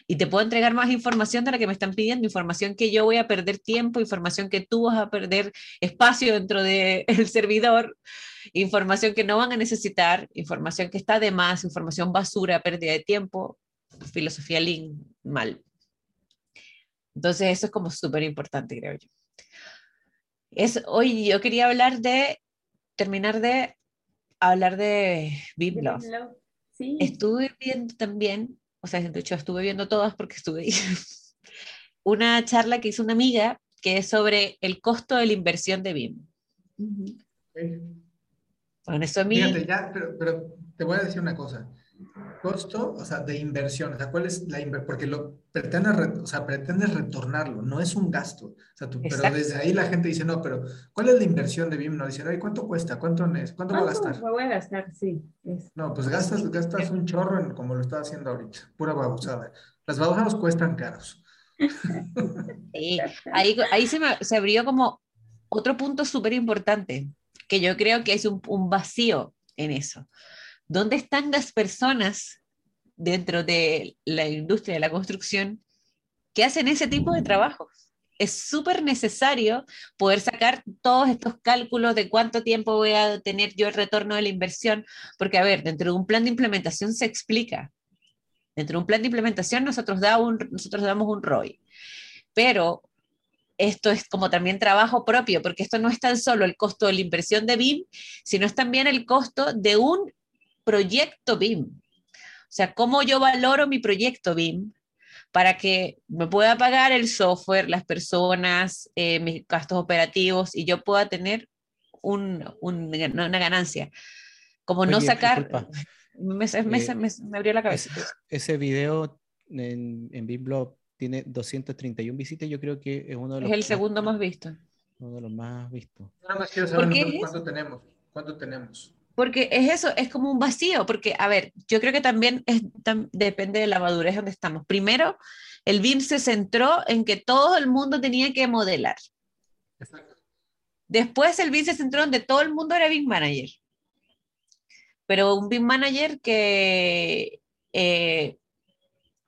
Y te puedo entregar más información de la que me están pidiendo, información que yo voy a perder tiempo, información que tú vas a perder espacio dentro del servidor, información que no van a necesitar, información que está de más, información basura, pérdida de tiempo, filosofía Lean, mal. Entonces eso es como súper importante, creo yo. Es, hoy yo quería hablar de, terminar de hablar de Biblos. Sí. Estuve viendo también, o sea, de hecho estuve viendo todas porque estuve ahí, una charla que hizo una amiga que es sobre el costo de la inversión de BIM. Bueno, eso a mí... Fíjate, ya, pero, pero te voy a decir una cosa costo, o sea, de inversión, o sea, ¿cuál es la inversión? Porque lo pretende, o sea, pretende retornarlo, no es un gasto. O sea, tú, pero desde ahí la gente dice, no, pero ¿cuál es la inversión de BIM? No dicen, oye, ¿cuánto cuesta? ¿Cuánto es? ¿Cuánto voy a gastar? voy a gastar, sí. No, pues gastas, gastas un chorro en, como lo estás haciendo ahorita, pura babusada. Las babosadas cuestan caros. Sí, ahí, ahí se, me, se abrió como otro punto súper importante, que yo creo que es un, un vacío en eso. ¿Dónde están las personas dentro de la industria de la construcción que hacen ese tipo de trabajos? Es súper necesario poder sacar todos estos cálculos de cuánto tiempo voy a tener yo el retorno de la inversión, porque a ver, dentro de un plan de implementación se explica. Dentro de un plan de implementación nosotros, da un, nosotros damos un ROI, pero esto es como también trabajo propio, porque esto no es tan solo el costo de la inversión de BIM, sino es también el costo de un proyecto BIM. O sea, cómo yo valoro mi proyecto BIM para que me pueda pagar el software, las personas, eh, mis gastos operativos y yo pueda tener un, una ganancia. Como no sacar... Me, me, eh, me, abrió la cabeza. Ese, video en, en BIMblog tiene 231 visitas, yo creo que es uno de los... Es el segundo más visto. Uno de los más vistos. Nada más quiero saber cuánto tenemos. ¿Cuánto tenemos? Porque es eso, es como un vacío, porque, a ver, yo creo que también es, depende de la madurez donde estamos. Primero, el BIM se centró en que todo el mundo tenía que modelar. Exacto. Después el BIM se centró en que todo el mundo era BIM manager. Pero un BIM manager que... Eh,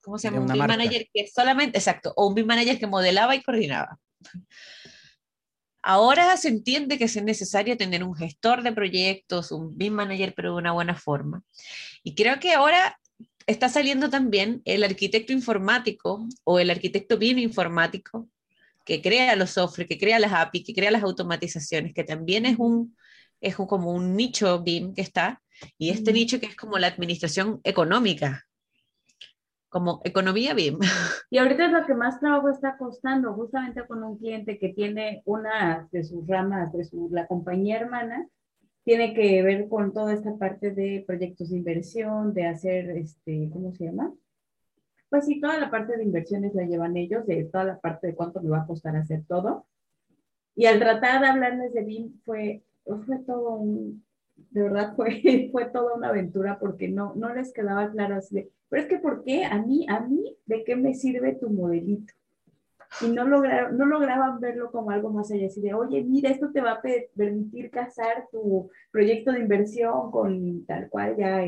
¿Cómo se llama? Un BIM manager que solamente, exacto, o un BIM manager que modelaba y coordinaba. Ahora se entiende que es necesario tener un gestor de proyectos, un BIM manager, pero de una buena forma. Y creo que ahora está saliendo también el arquitecto informático o el arquitecto BIM informático que crea los software, que crea las API, que crea las automatizaciones, que también es un es como un nicho BIM que está, y este nicho que es como la administración económica, como economía BIM. Y ahorita es lo que más trabajo está costando, justamente con un cliente que tiene una de sus ramas, de su, la compañía hermana, tiene que ver con toda esta parte de proyectos de inversión, de hacer, este, ¿cómo se llama? Pues sí, toda la parte de inversiones la llevan ellos, de toda la parte de cuánto le va a costar hacer todo. Y al tratar de hablarles de BIM fue, fue todo un, de verdad fue, fue toda una aventura porque no, no les quedaba claro así de, pero es que ¿por qué? A mí, a mí, ¿de qué me sirve tu modelito? Y no, lograron, no lograban verlo como algo más allá, así de, oye, mira, esto te va a permitir casar tu proyecto de inversión con tal cual ya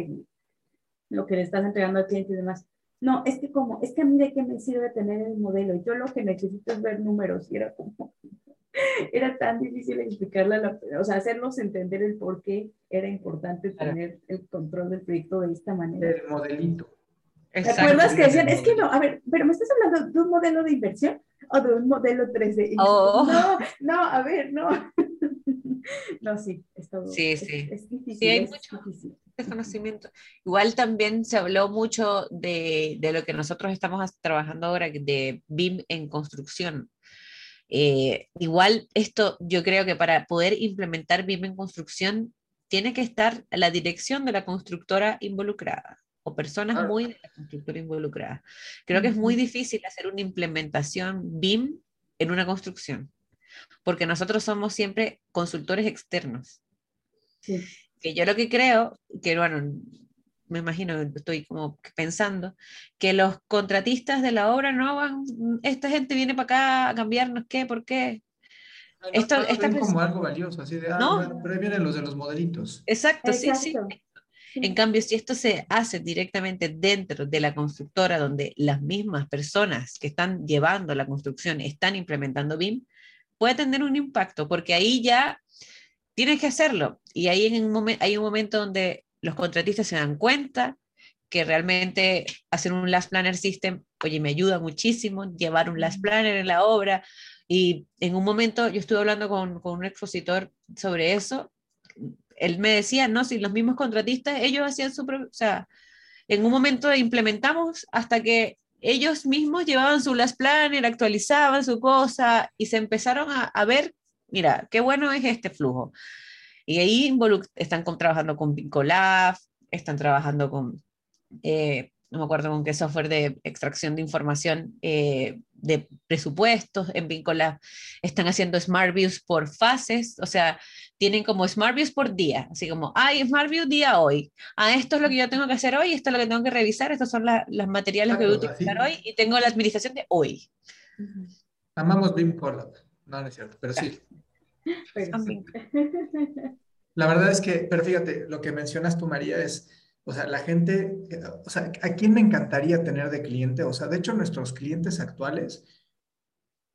lo que le estás entregando al cliente y demás. No, es que como, es que a mí de qué me sirve tener el modelo, yo lo que necesito es ver números, y era como, era tan difícil explicarle, o sea, hacernos entender el por qué era importante tener el control del proyecto de esta manera. El modelito. ¿Te acuerdas que decían, es que no, a ver, pero me estás hablando de un modelo de inversión o de un modelo 3D? No, no, a ver, no. no, sí, es todo. Sí, sí. Es, difícil. Sí, hay mucho desconocimiento. Igual también se habló mucho de, de, lo que nosotros estamos trabajando ahora, de BIM en construcción. Eh, igual esto, yo creo que para poder implementar BIM en construcción tiene que estar la dirección de la constructora involucrada o personas Claro. muy de la constructora involucrada. Creo que es muy difícil hacer una implementación BIM en una construcción, porque nosotros somos siempre consultores externos. Sí. Que yo lo que creo, que bueno, me imagino, estoy como pensando, que los contratistas de la obra no van, esta gente viene para acá a cambiarnos qué, por qué. No, Esto- no esta como algo valioso, así de, ah, No. bueno, pero ahí vienen los de los modelitos. Exacto, sí, sí. En cambio, si esto se hace directamente dentro de la constructora, donde las mismas personas que están llevando la construcción están implementando BIM, puede tener un impacto, porque ahí ya tienes que hacerlo. Y ahí en un momen- hay un momento donde los contratistas se dan cuenta que realmente hacer un Last Planner System, oye, me ayuda muchísimo llevar un Last Planner en la obra. Y en un momento yo estuve hablando con, con un expositor sobre eso él me decía, no, si los mismos contratistas, ellos hacían su propio, o sea, en un momento implementamos hasta que ellos mismos llevaban su last planner, actualizaban su cosa y se empezaron a, a ver, mira, qué bueno es este flujo. Y ahí están con- trabajando con Vincolab, están trabajando con, eh, no me acuerdo con qué software de extracción de información eh, de presupuestos en Vincolab, están haciendo Smart Views por fases, o sea, tienen como Smart Views por día, así como, ay, Smart View día hoy, ah, esto es lo que yo tengo que hacer hoy, esto es lo que tengo que revisar, estos son la- los materiales que voy a utilizar así. hoy y tengo la administración de hoy. Amamos BIM Collab. No, no es cierto, pero sí. Pero Son sí. La verdad es que, pero fíjate, lo que mencionas tú, María, es, o sea, la gente, o sea, ¿a quién me encantaría tener de cliente? O sea, de hecho, nuestros clientes actuales,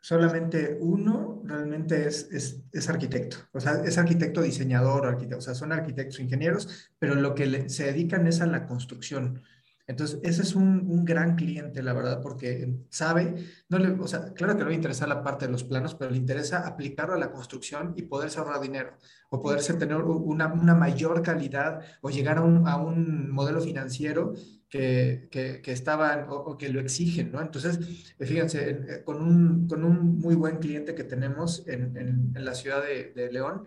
solamente uno realmente es, es, es arquitecto. O sea, es arquitecto diseñador, arquitecto, o sea, son arquitectos ingenieros, pero lo que le- se dedican es a la construcción. Entonces, ese es un, un gran cliente, la verdad, porque sabe, no le, o sea, claro que le va a interesar la parte de los planos, pero le interesa aplicarlo a la construcción y poderse ahorrar dinero o poderse tener una, una mayor calidad o llegar a un, a un modelo financiero que, que, que estaban o, o que lo exigen, ¿no? Entonces, eh, fíjense, eh, con un, con un muy buen cliente que tenemos en, en, en la ciudad de, de León,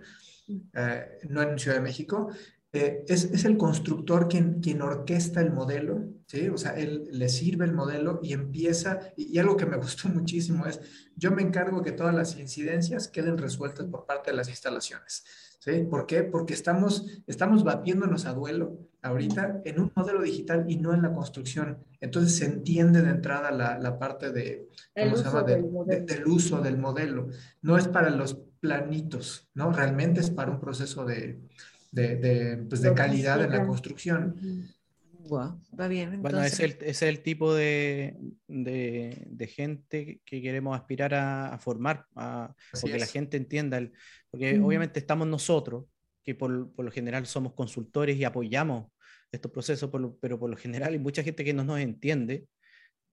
eh, no en Ciudad de México, eh, es, es, el constructor quien, quien orquesta el modelo, ¿sí? O sea, él le sirve el modelo y empieza, y, y, algo que me gustó muchísimo es, yo me encargo que todas las incidencias queden resueltas por parte de las instalaciones, ¿sí? ¿Por qué? Porque estamos, estamos batiéndonos a duelo ahorita en un modelo digital y no en la construcción. Entonces se entiende de entrada la, la parte de, ¿cómo se llama? De, del, de, del uso del modelo. No es para los planitos, ¿no? Realmente es para un proceso de de, de, pues de calidad en la construcción. Wow, va bien. Entonces. Bueno, es, el, es el tipo de, de, de, gente que queremos aspirar a, a formar, a, porque es. la gente entienda, el, porque mm. obviamente estamos nosotros, que por, por, lo general somos consultores y apoyamos estos procesos, por lo, pero por lo general hay mucha gente que no nos entiende,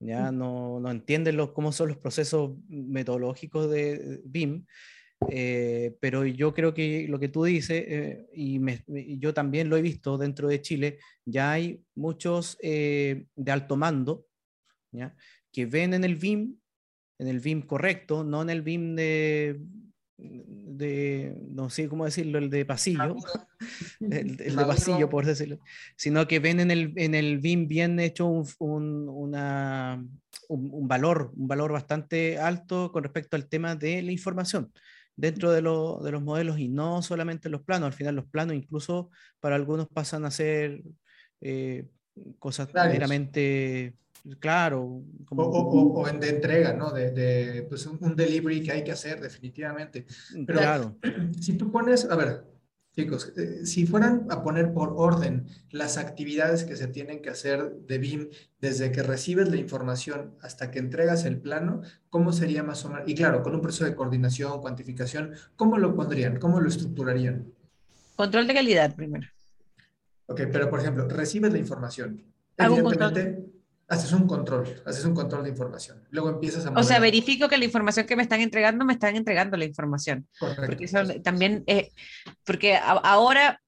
ya mm. no, no entiende los, cómo son los procesos metodológicos de BIM, eh, pero yo creo que lo que tú dices, eh, y, me, yo también lo he visto dentro de Chile, ya hay muchos eh, de alto mando ¿ya? que ven en el BIM, en el BIM correcto, no en el BIM de, de no sé cómo decirlo, el de pasillo, el, el, de pasillo por decirlo, sino que ven en el, en el BIM bien hecho un, un, una, un, un valor, un valor bastante alto con respecto al tema de la información dentro de, lo, de, los modelos y no solamente los planos. Al final los planos incluso para algunos pasan a ser eh, cosas Claro. meramente, claro. Como... O, o, o, en de entrega, ¿no? De, de pues un, un, delivery que hay que hacer definitivamente. Pero claro. si tú pones, a ver, chicos, eh, si fueran a poner por orden las actividades que se tienen que hacer de BIM desde que recibes la información hasta que entregas el plano, ¿cómo sería más o menos? Y claro, con un proceso de coordinación, cuantificación, ¿cómo lo pondrían? ¿Cómo lo estructurarían? Control de calidad primero. Ok, pero por ejemplo, recibes la información. Evidentemente, haces un control, haces un control de información. Luego empiezas a... O sea, verifico que la información que me están entregando, me están entregando la información. Correcto. Porque eso también, eh, porque a, ahora,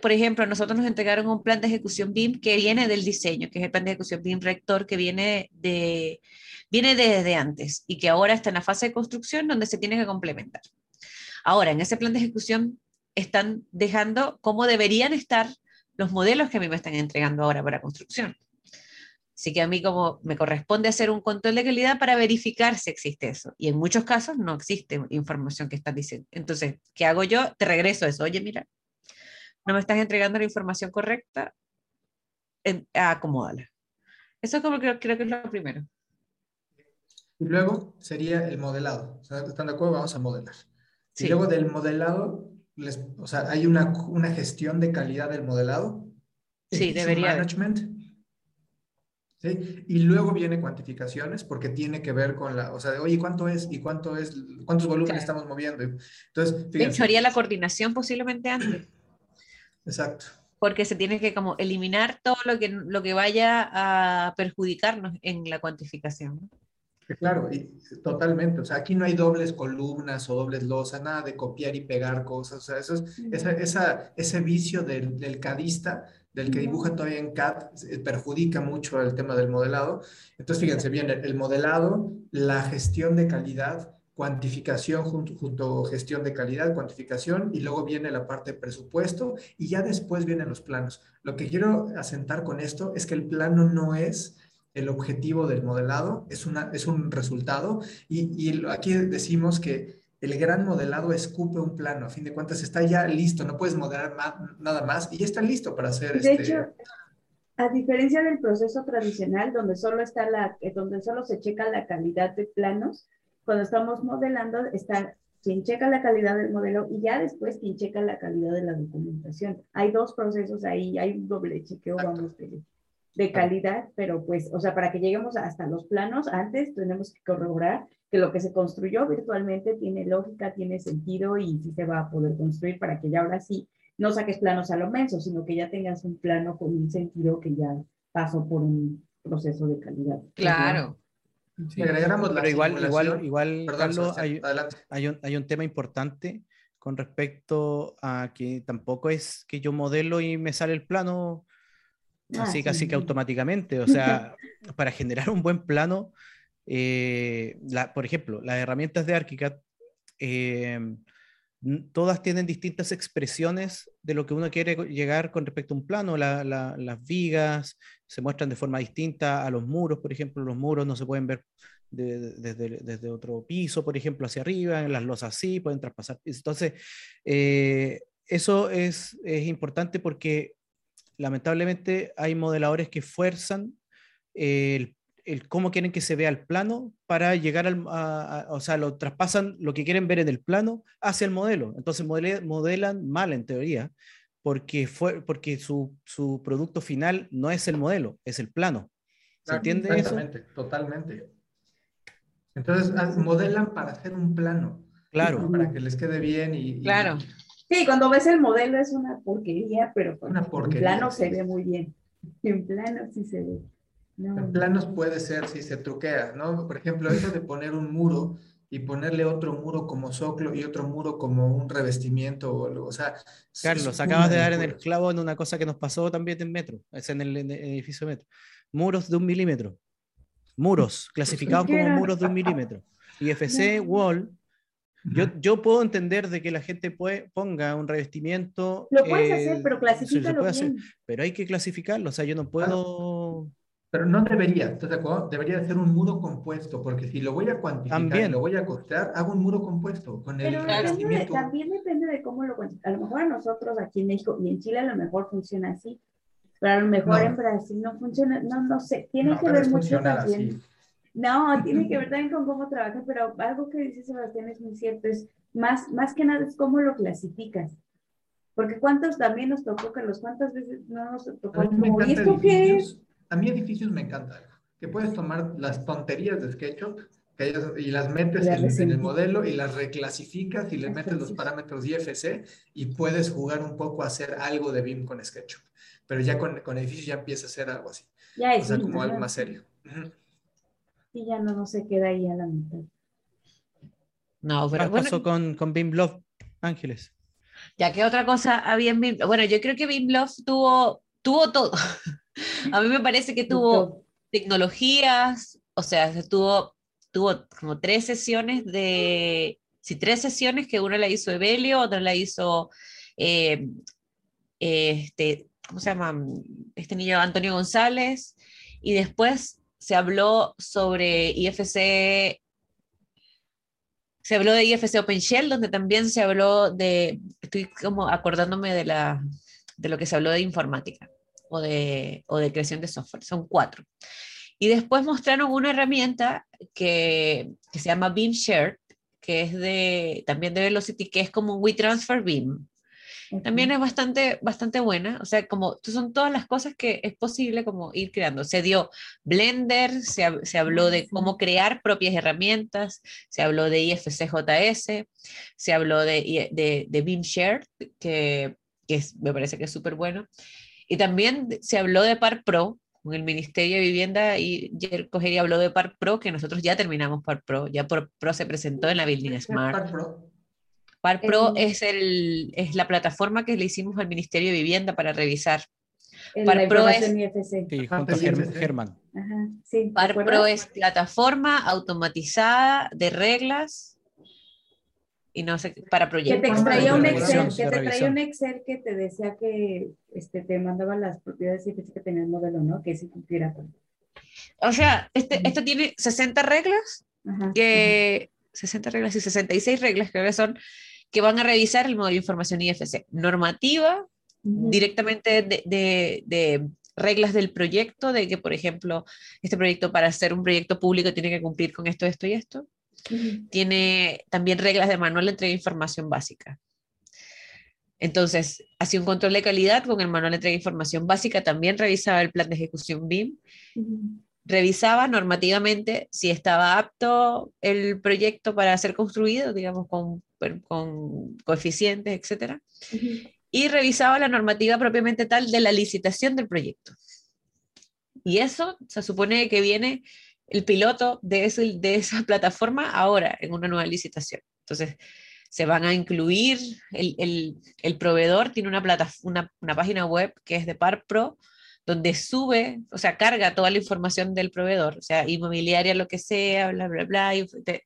por ejemplo, nosotros nos entregaron un plan de ejecución BIM que viene del diseño, que es el plan de ejecución BIM rector, que viene de viene desde antes y que ahora está en la fase de construcción donde se tiene que complementar. Ahora, en ese plan de ejecución están dejando cómo deberían estar los modelos que a mí me están entregando ahora para construcción. Así que a mí como me corresponde hacer un control de calidad para verificar si existe eso. Y en muchos casos no existe información que están diciendo. Entonces, ¿qué hago yo? Te regreso eso. Oye, mira, no me estás entregando la información correcta, acomódala. Eso es como creo, creo que es lo primero. Y luego sería el modelado. ¿Están de acuerdo? Vamos a modelar. Y luego del modelado, les, o sea, hay una, una gestión de calidad del modelado. Sí, debería. Management. ¿Sí? Y luego viene cuantificaciones porque tiene que ver con la, o sea, oye, ¿cuánto es? ¿Y cuánto es? ¿Cuántos volúmenes estamos moviendo? Entonces, fíjense. De hecho, haría la coordinación posiblemente antes. Exacto. Porque se tiene que como eliminar todo lo que, lo que vaya a perjudicarnos en la cuantificación. Claro, y totalmente. O sea, aquí no hay dobles columnas o dobles losas, nada de copiar y pegar cosas. O sea, eso es, esa, esa, ese vicio del, del cadista, del que dibuja todavía en CAD, perjudica mucho el tema del modelado. Entonces, fíjense bien, el, modelado, la gestión de calidad, cuantificación junto, junto gestión de calidad, cuantificación, y luego viene la parte de presupuesto, y ya después vienen los planos. Lo que quiero asentar con esto es que el plano no es el objetivo del modelado, es, una, es un resultado y, aquí decimos que el gran modelado escupe un plano, a fin de cuentas está ya listo, no puedes modelar nada más y ya está listo para hacer De este... hecho, a diferencia del proceso tradicional donde solo está la, eh, donde solo se checa la calidad de planos, cuando estamos modelando está quien checa la calidad del modelo y ya después quien checa la calidad de la documentación. Hay dos procesos ahí, hay un doble chequeo, vamos a decir de calidad, pero pues, o sea, para que lleguemos hasta los planos, antes tenemos que corroborar que lo que se construyó virtualmente tiene lógica, tiene sentido y sí se va a poder construir para que ya ahora sí no saques planos a lo menso, sino que ya tengas un plano con un sentido que ya pasó por un proceso de calidad. Claro. Sí, pero igual, igual, igual, Carlos, hay, hay, un, hay un tema importante con respecto a que tampoco es que yo modelo y me sale el plano Ah, así casi que automáticamente. O sea, para generar un buen plano, eh, por ejemplo, las herramientas de ArchiCAD, eh, todas tienen distintas expresiones de lo que uno quiere llegar con respecto a un plano. las vigas se muestran de forma distinta a los muros, por ejemplo, los muros no se pueden ver desde, otro piso, por ejemplo, hacia arriba, las losas sí, pueden traspasar. Entonces, eh, eso es, es importante porque lamentablemente hay modeladores que fuerzan el, cómo quieren que se vea el plano para llegar al, o sea, lo traspasan lo que quieren ver en el plano hacia el modelo. Entonces modelan mal en teoría, porque, fue, porque su, su, producto final no es el modelo, es el plano. ¿Se entiende eso? Totalmente. Entonces ah, modelan para hacer un plano. Claro. Para que les quede bien y, claro. Sí, cuando ves el modelo es una porquería, pero en plano se ve muy bien. En plano sí se ve. En planos puede ser si se truquea, ¿no? Por ejemplo, eso de poner un muro y ponerle otro muro como soclo y otro muro como un revestimiento o algo, o sea... Carlos, acabas de dar en el clavo en una cosa que nos pasó también en Metro, es en el, edificio Metro. Muros de un milímetro. Muros, clasificados como muros de un milímetro. IFC Wall yo, yo, puedo entender de que la gente puede, ponga un revestimiento. Lo puedes hacer, pero clasifícalo bien. pero hay que clasificarlo, o sea, yo no puedo. Pero no debería, ¿estás de acuerdo? Debería ser un muro compuesto, porque si lo voy a cuantificar, también. lo voy a costear, hago un muro compuesto con el revestimiento. también depende de cómo lo A lo mejor a nosotros aquí en México y en Chile a lo mejor funciona así, pero a lo mejor en Brasil no funciona, no, no sé, tiene que ver mucho también. No, tiene que ver también con cómo trabajas, pero algo que dice Sebastián es muy cierto, es más, más que nada es cómo lo clasificas. Porque cuántos también nos tocó, Carlos, cuántas veces no nos tocó. Mí, me ¿esto qué es? A mí edificios me encanta, que puedes tomar las tonterías de SketchUp que y las metes en, el modelo y las reclasificas y le metes los parámetros IFC y puedes jugar un poco a hacer algo de BIM con SketchUp. Pero ya con, con edificios ya empieza a ser algo así. Ya es o sea, como algo más serio y ya no, no se queda ahí a la mitad. No, pero ¿Qué pasó con, con Love Ángeles? Ya que otra cosa había en BIM, bueno, yo creo que Love tuvo, tuvo todo. a mí me parece que tuvo tecnologías, o sea, tuvo, tuvo como tres sesiones de, sí, tres sesiones que una la hizo Evelio, otra la hizo eh, este, ¿cómo se llama? Este niño Antonio González, y después se habló sobre IFC, se habló de IFC OpenShell, donde también se habló de, estoy como acordándome de, la, de lo que se habló de informática o de, o de creación de software, son cuatro. Y después mostraron una herramienta que, que se llama Beam Share, que es de, también de Velocity, que es como un WeTransfer Beam. También es bastante, bastante buena, o sea, como son todas las cosas que es posible como ir creando. Se dio Blender, se, se habló de cómo crear propias herramientas, se habló de IFCJS, se habló de, de, de Beam Share, que, que me parece que es súper bueno. Y también se habló de Par Pro, con el Ministerio de Vivienda y Jer Cogeria habló de Par Pro, que nosotros ya terminamos Par Pro, ya Par Pro se presentó en la Building Smart. Par Pro, Par Pro es, el, es la plataforma que le hicimos al Ministerio de Vivienda para revisar. Par Pro es, sí, junto a Germán. Sí, Par Pro es plataforma automatizada de reglas y no sé, para proyectos. Que te extraía un Excel, que te traía un Excel que te decía que este, te mandaba las propiedades y que tenía el modelo, ¿no? Que si cumpliera con. O sea, este, esto tiene 60 reglas, que 60 reglas y 66 reglas creo que son, que van a revisar el modelo de información IFC. Normativa, directamente de, de, de reglas del proyecto, de que, por ejemplo, este proyecto para ser un proyecto público tiene que cumplir con esto, esto y esto. Tiene también reglas de manual de entrega de información básica. Entonces, hacía un control de calidad con el manual de entrega de información básica, también revisaba el plan de ejecución BIM, revisaba normativamente si estaba apto el proyecto para ser construido, digamos, con, con coeficientes, etc. Y revisaba la normativa propiamente tal de la licitación del proyecto. Y eso se supone que viene el piloto de, de esa plataforma ahora en una nueva licitación. Entonces, se van a incluir, el, el, proveedor tiene una, plata, una, página web que es de ParPro, donde sube, o sea, carga toda la información del proveedor, o sea, inmobiliaria, lo que sea, bla, bla, bla,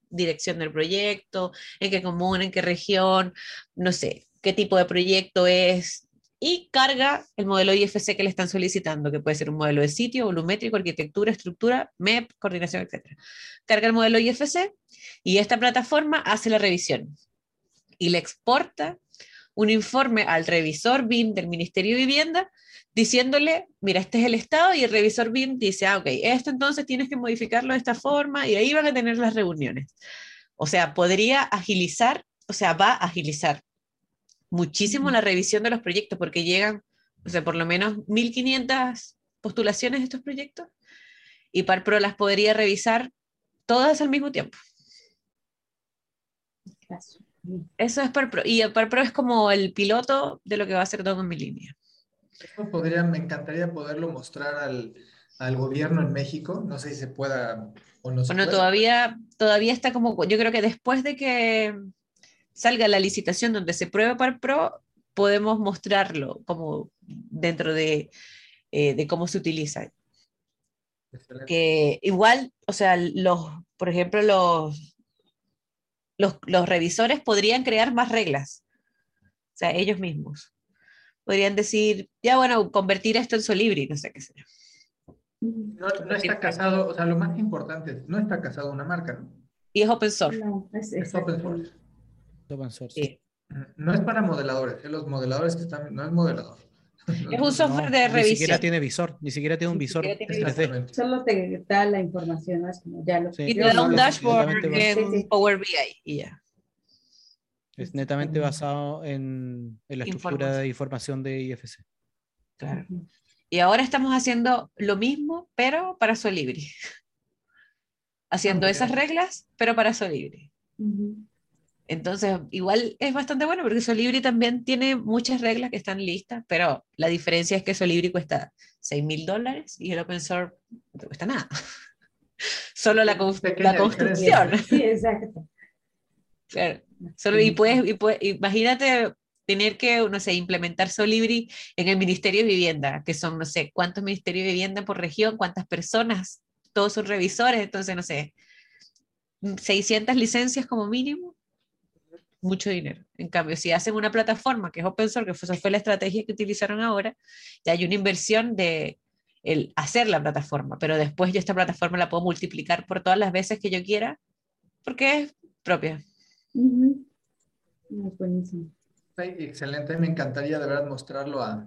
dirección del proyecto, en qué común, en qué región, no sé, qué tipo de proyecto es, y carga el modelo IFC que le están solicitando, que puede ser un modelo de sitio, volumétrico, arquitectura, estructura, MEP, coordinación, etc. Carga el modelo IFC y esta plataforma hace la revisión y le exporta un informe al revisor BIM del Ministerio de Vivienda diciéndole, mira, este es el estado y el revisor BIM dice, ah, ok, esto entonces tienes que modificarlo de esta forma y ahí van a tener las reuniones. O sea, podría agilizar, o sea, va a agilizar muchísimo la revisión de los proyectos, porque llegan, o sea, por lo menos 1.500 postulaciones de estos proyectos, y ParPro las podría revisar todas al mismo tiempo. Eso es ParPro, y ParPro es como el piloto de lo que va a hacer todo en mi línea. Eso podría, me encantaría poderlo mostrar al, al gobierno en México, no sé si se pueda o no se Bueno, todavía, todavía está como, yo creo que después de que salga la licitación donde se prueba para Pro, podemos mostrarlo como dentro de, eh, de cómo se utiliza. Que igual, o sea, los, por ejemplo, los, los, los, revisores podrían crear más reglas, o sea, ellos mismos. Podrían decir, ya bueno, convertir esto en Solibri, no sé qué sea. No, no está casado, o sea, lo más importante, no está casado una marca, ¿no? Y es open source. No, es, es open source. Open source. Sí. No es para modeladores, ¿eh? los modeladores que están, no es modelador. Es un software No, de Ni revisión. siquiera tiene visor, ni siquiera tiene un Ni visor siquiera tiene 3D. Exactamente. Solo te da la información, ya lo Sí. Y te da un dashboard en basado- Sí, sí. Power BI y ya. Es netamente basado en, en la estructura de información de IFC. Claro. Y ahora estamos haciendo lo mismo, pero para Solibri. Haciendo Ah, esas mira. reglas, pero para Solibri. Entonces, igual es bastante bueno porque Solibri también tiene muchas reglas que están listas, pero la diferencia es que Solibri cuesta 6 mil dólares y el open source no cuesta nada. Solo la, la construcción. Sí, exacto. Claro. Solo, y puedes, y puedes- imagínate tener que, no sé, implementar Solibri en el Ministerio de Vivienda, que son, no sé, cuántos ministerios de vivienda por región, cuántas personas, todos son revisores, entonces, no sé, 600 licencias como mínimo. Mucho dinero. En cambio, si hacen una plataforma que es open source, que fue, esa fue la estrategia que utilizaron ahora, ya hay una inversión de el hacer la plataforma, pero después yo esta plataforma la puedo multiplicar por todas las veces que yo quiera, porque es propia. Buenísimo. Ay, Excelente, me encantaría de verdad mostrarlo a,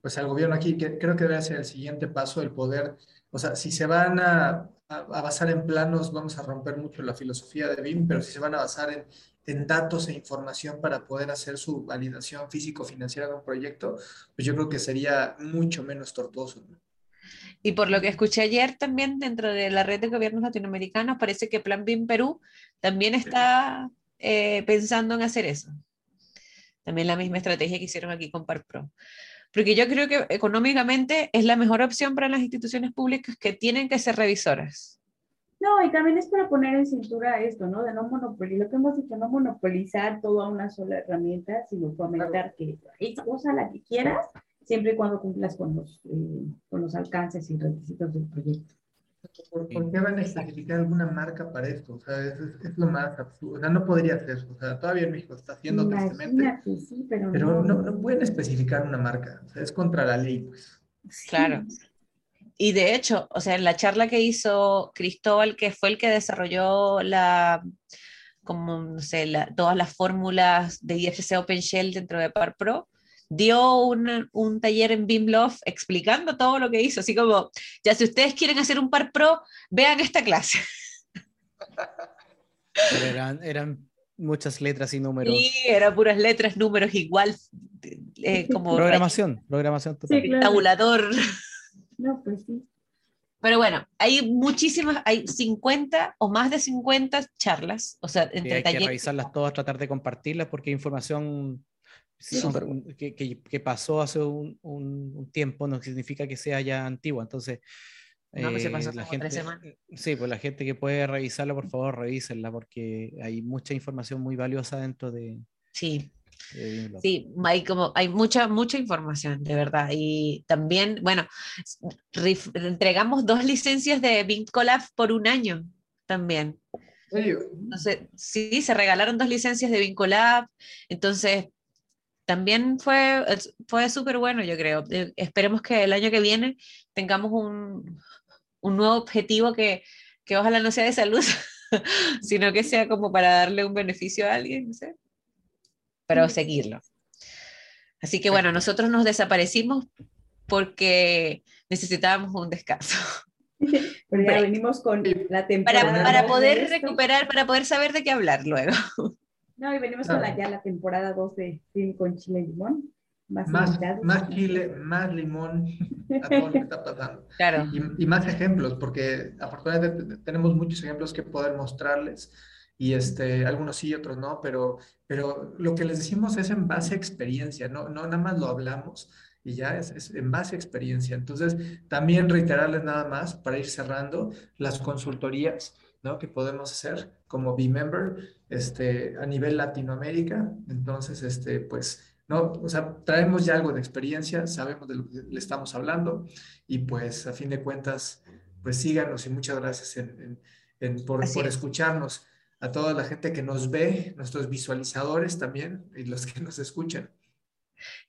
pues al gobierno aquí, que creo que debe ser el siguiente paso, el poder, o sea, si se van a, a- a basar en planos, vamos a romper mucho la filosofía de BIM, pero si se van a basar en, en datos e información para poder hacer su validación físico-financiera de un proyecto, pues yo creo que sería mucho menos tortuoso, ¿no? Y por lo que escuché ayer también dentro de la red de gobiernos latinoamericanos, parece que Plan BIM Perú también está eh, pensando en hacer eso. También la misma estrategia que hicieron aquí con ParPro. Porque yo creo que económicamente es la mejor opción para las instituciones públicas que tienen que ser revisoras. No, y también es para poner en cintura esto, ¿no? De no monopolizar, lo que hemos dicho, no monopolizar toda una sola herramienta, sino fomentar que usa la que quieras, siempre y cuando cumplas con los, eh, con los alcances y requisitos del proyecto. ¿Por, por qué van a especificar alguna marca para esto? O sea, es, es- es lo más absurdo. O sea, no podría ser. O sea, todavía en México está haciendo tristemente, sí, pero, pero no, no pueden especificar una marca. O sea, es contra la ley, pues. Sí. Claro. Y de hecho, o sea, en la charla que hizo Cristóbal, que fue el que desarrolló la, como, no sé, la- todas las fórmulas de IFC OpenShell dentro de ParPro, dio un, un taller en BIMLOF explicando todo lo que hizo, así como, ya si ustedes quieren hacer un ParPro, vean esta clase. Pero eran, eran muchas letras y números. Sí, eran puras letras, números igual, eh, como Programación, programación total. Sí, claro. tabulador. No, pues sí. Pero bueno, hay muchísimas, hay 50 o más de 50 charlas, o sea, Sí, entre hay que talleres. revisarlas todas, tratar de compartirlas porque hay información Sí. un- que, que- que pasó hace un, un- un tiempo, no significa que sea ya antigua. Entonces, No, pues se eh, pasó la como tres gente, semanas. sí, pues la gente que puede revisarla, por favor, revísenla porque hay mucha información muy valiosa dentro de, Sí. Sí, hay como, hay mucha, mucha información, de verdad. Y también, bueno, entregamos dos licencias de Vincolab por un año también. Entonces, sí, se regalaron dos licencias de Vincolab, entonces también fue, fue súper bueno, yo creo. Eh, esperemos que el año que viene tengamos un, un nuevo objetivo que, que ojalá no sea de salud, sino que sea como para darle un beneficio a alguien, no sé, pero seguirlo. Así que bueno, nosotros nos desaparecimos porque necesitábamos un descanso. Pero ya Break. venimos con la Para, temporada. para dos poder recuperar, para poder saber de qué hablar luego. No, y venimos con la, ya la temporada 2 de Film con chile y limón. Más, Más, más chile, más limón a todo lo que está pasando. Claro. Y, y más ejemplos, porque afortunadamente te- tenemos muchos ejemplos que poder mostrarles, y este, algunos sí, otros no, pero, pero lo que les decimos es en base a experiencia, no, no nada más lo hablamos y ya es, es en base a experiencia. Entonces, también reiterarles nada más para ir cerrando las consultorías, ¿no? que podemos hacer como B-Member este, a nivel Latinoamérica. Entonces, este, pues, no, o sea, traemos ya algo de experiencia, sabemos de lo que le estamos hablando y pues a fin de cuentas, pues síganos y muchas gracias en, en- en- por, por es. escucharnos, a toda la gente que nos ve, nuestros visualizadores también y los que nos escuchan.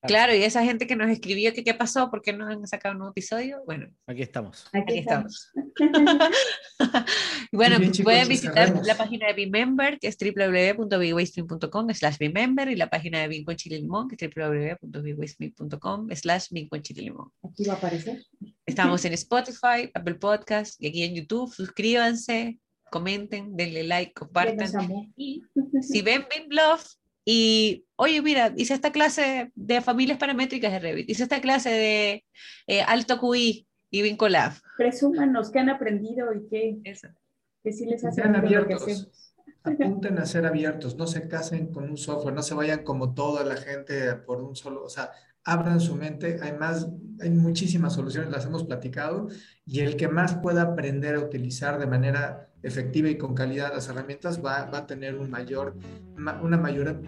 Claro, y esa gente que nos escribió que qué pasó, por qué no han sacado un nuevo episodio, bueno, Aquí estamos. Aquí, aquí estamos. estamos. bueno, bien, chicos, pueden visitar la página de Bimember, que es www.bigwastream.com slash Bimember, y la página de con Chile Limón, que es www.bigwastream.com slash Bin con Chile Limón. Aquí va a aparecer. Estamos en Spotify, Apple Podcast y aquí en YouTube. Suscríbanse, comenten, denle like, compartan. Y si ven BIMBLOF y, oye, mira, hice esta clase de familias paramétricas de Revit, hice esta clase de eh, alto QI y Vincolab. Presúmanos qué han aprendido y qué, Eso. qué sí les hace Sean lo que abiertos. Apunten a ser abiertos, no se casen con un software, no se vayan como toda la gente por un solo, o sea, abran su mente, hay más, hay muchísimas soluciones, las hemos platicado, y el que más pueda aprender a utilizar de manera efectiva y con calidad las herramientas va, va a tener un mayor, ma- una mayor,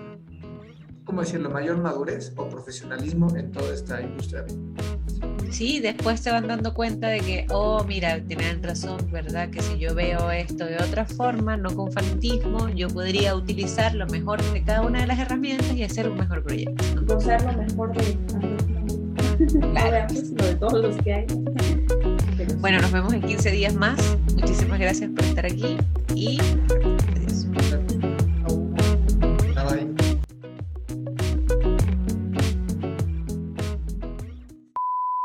¿cómo decirlo?, mayor madurez o profesionalismo en toda esta industria. Sí, después se van dando cuenta de que, oh, mira, tienen razón, ¿verdad? Que si yo veo esto de otra forma, no con fanatismo, yo podría utilizar lo mejor de cada una de las herramientas y hacer un mejor proyecto. Gozar lo mejor de Claro. Lo de todos los que hay. Bueno, nos vemos en 15 días más. Muchísimas gracias por estar aquí y.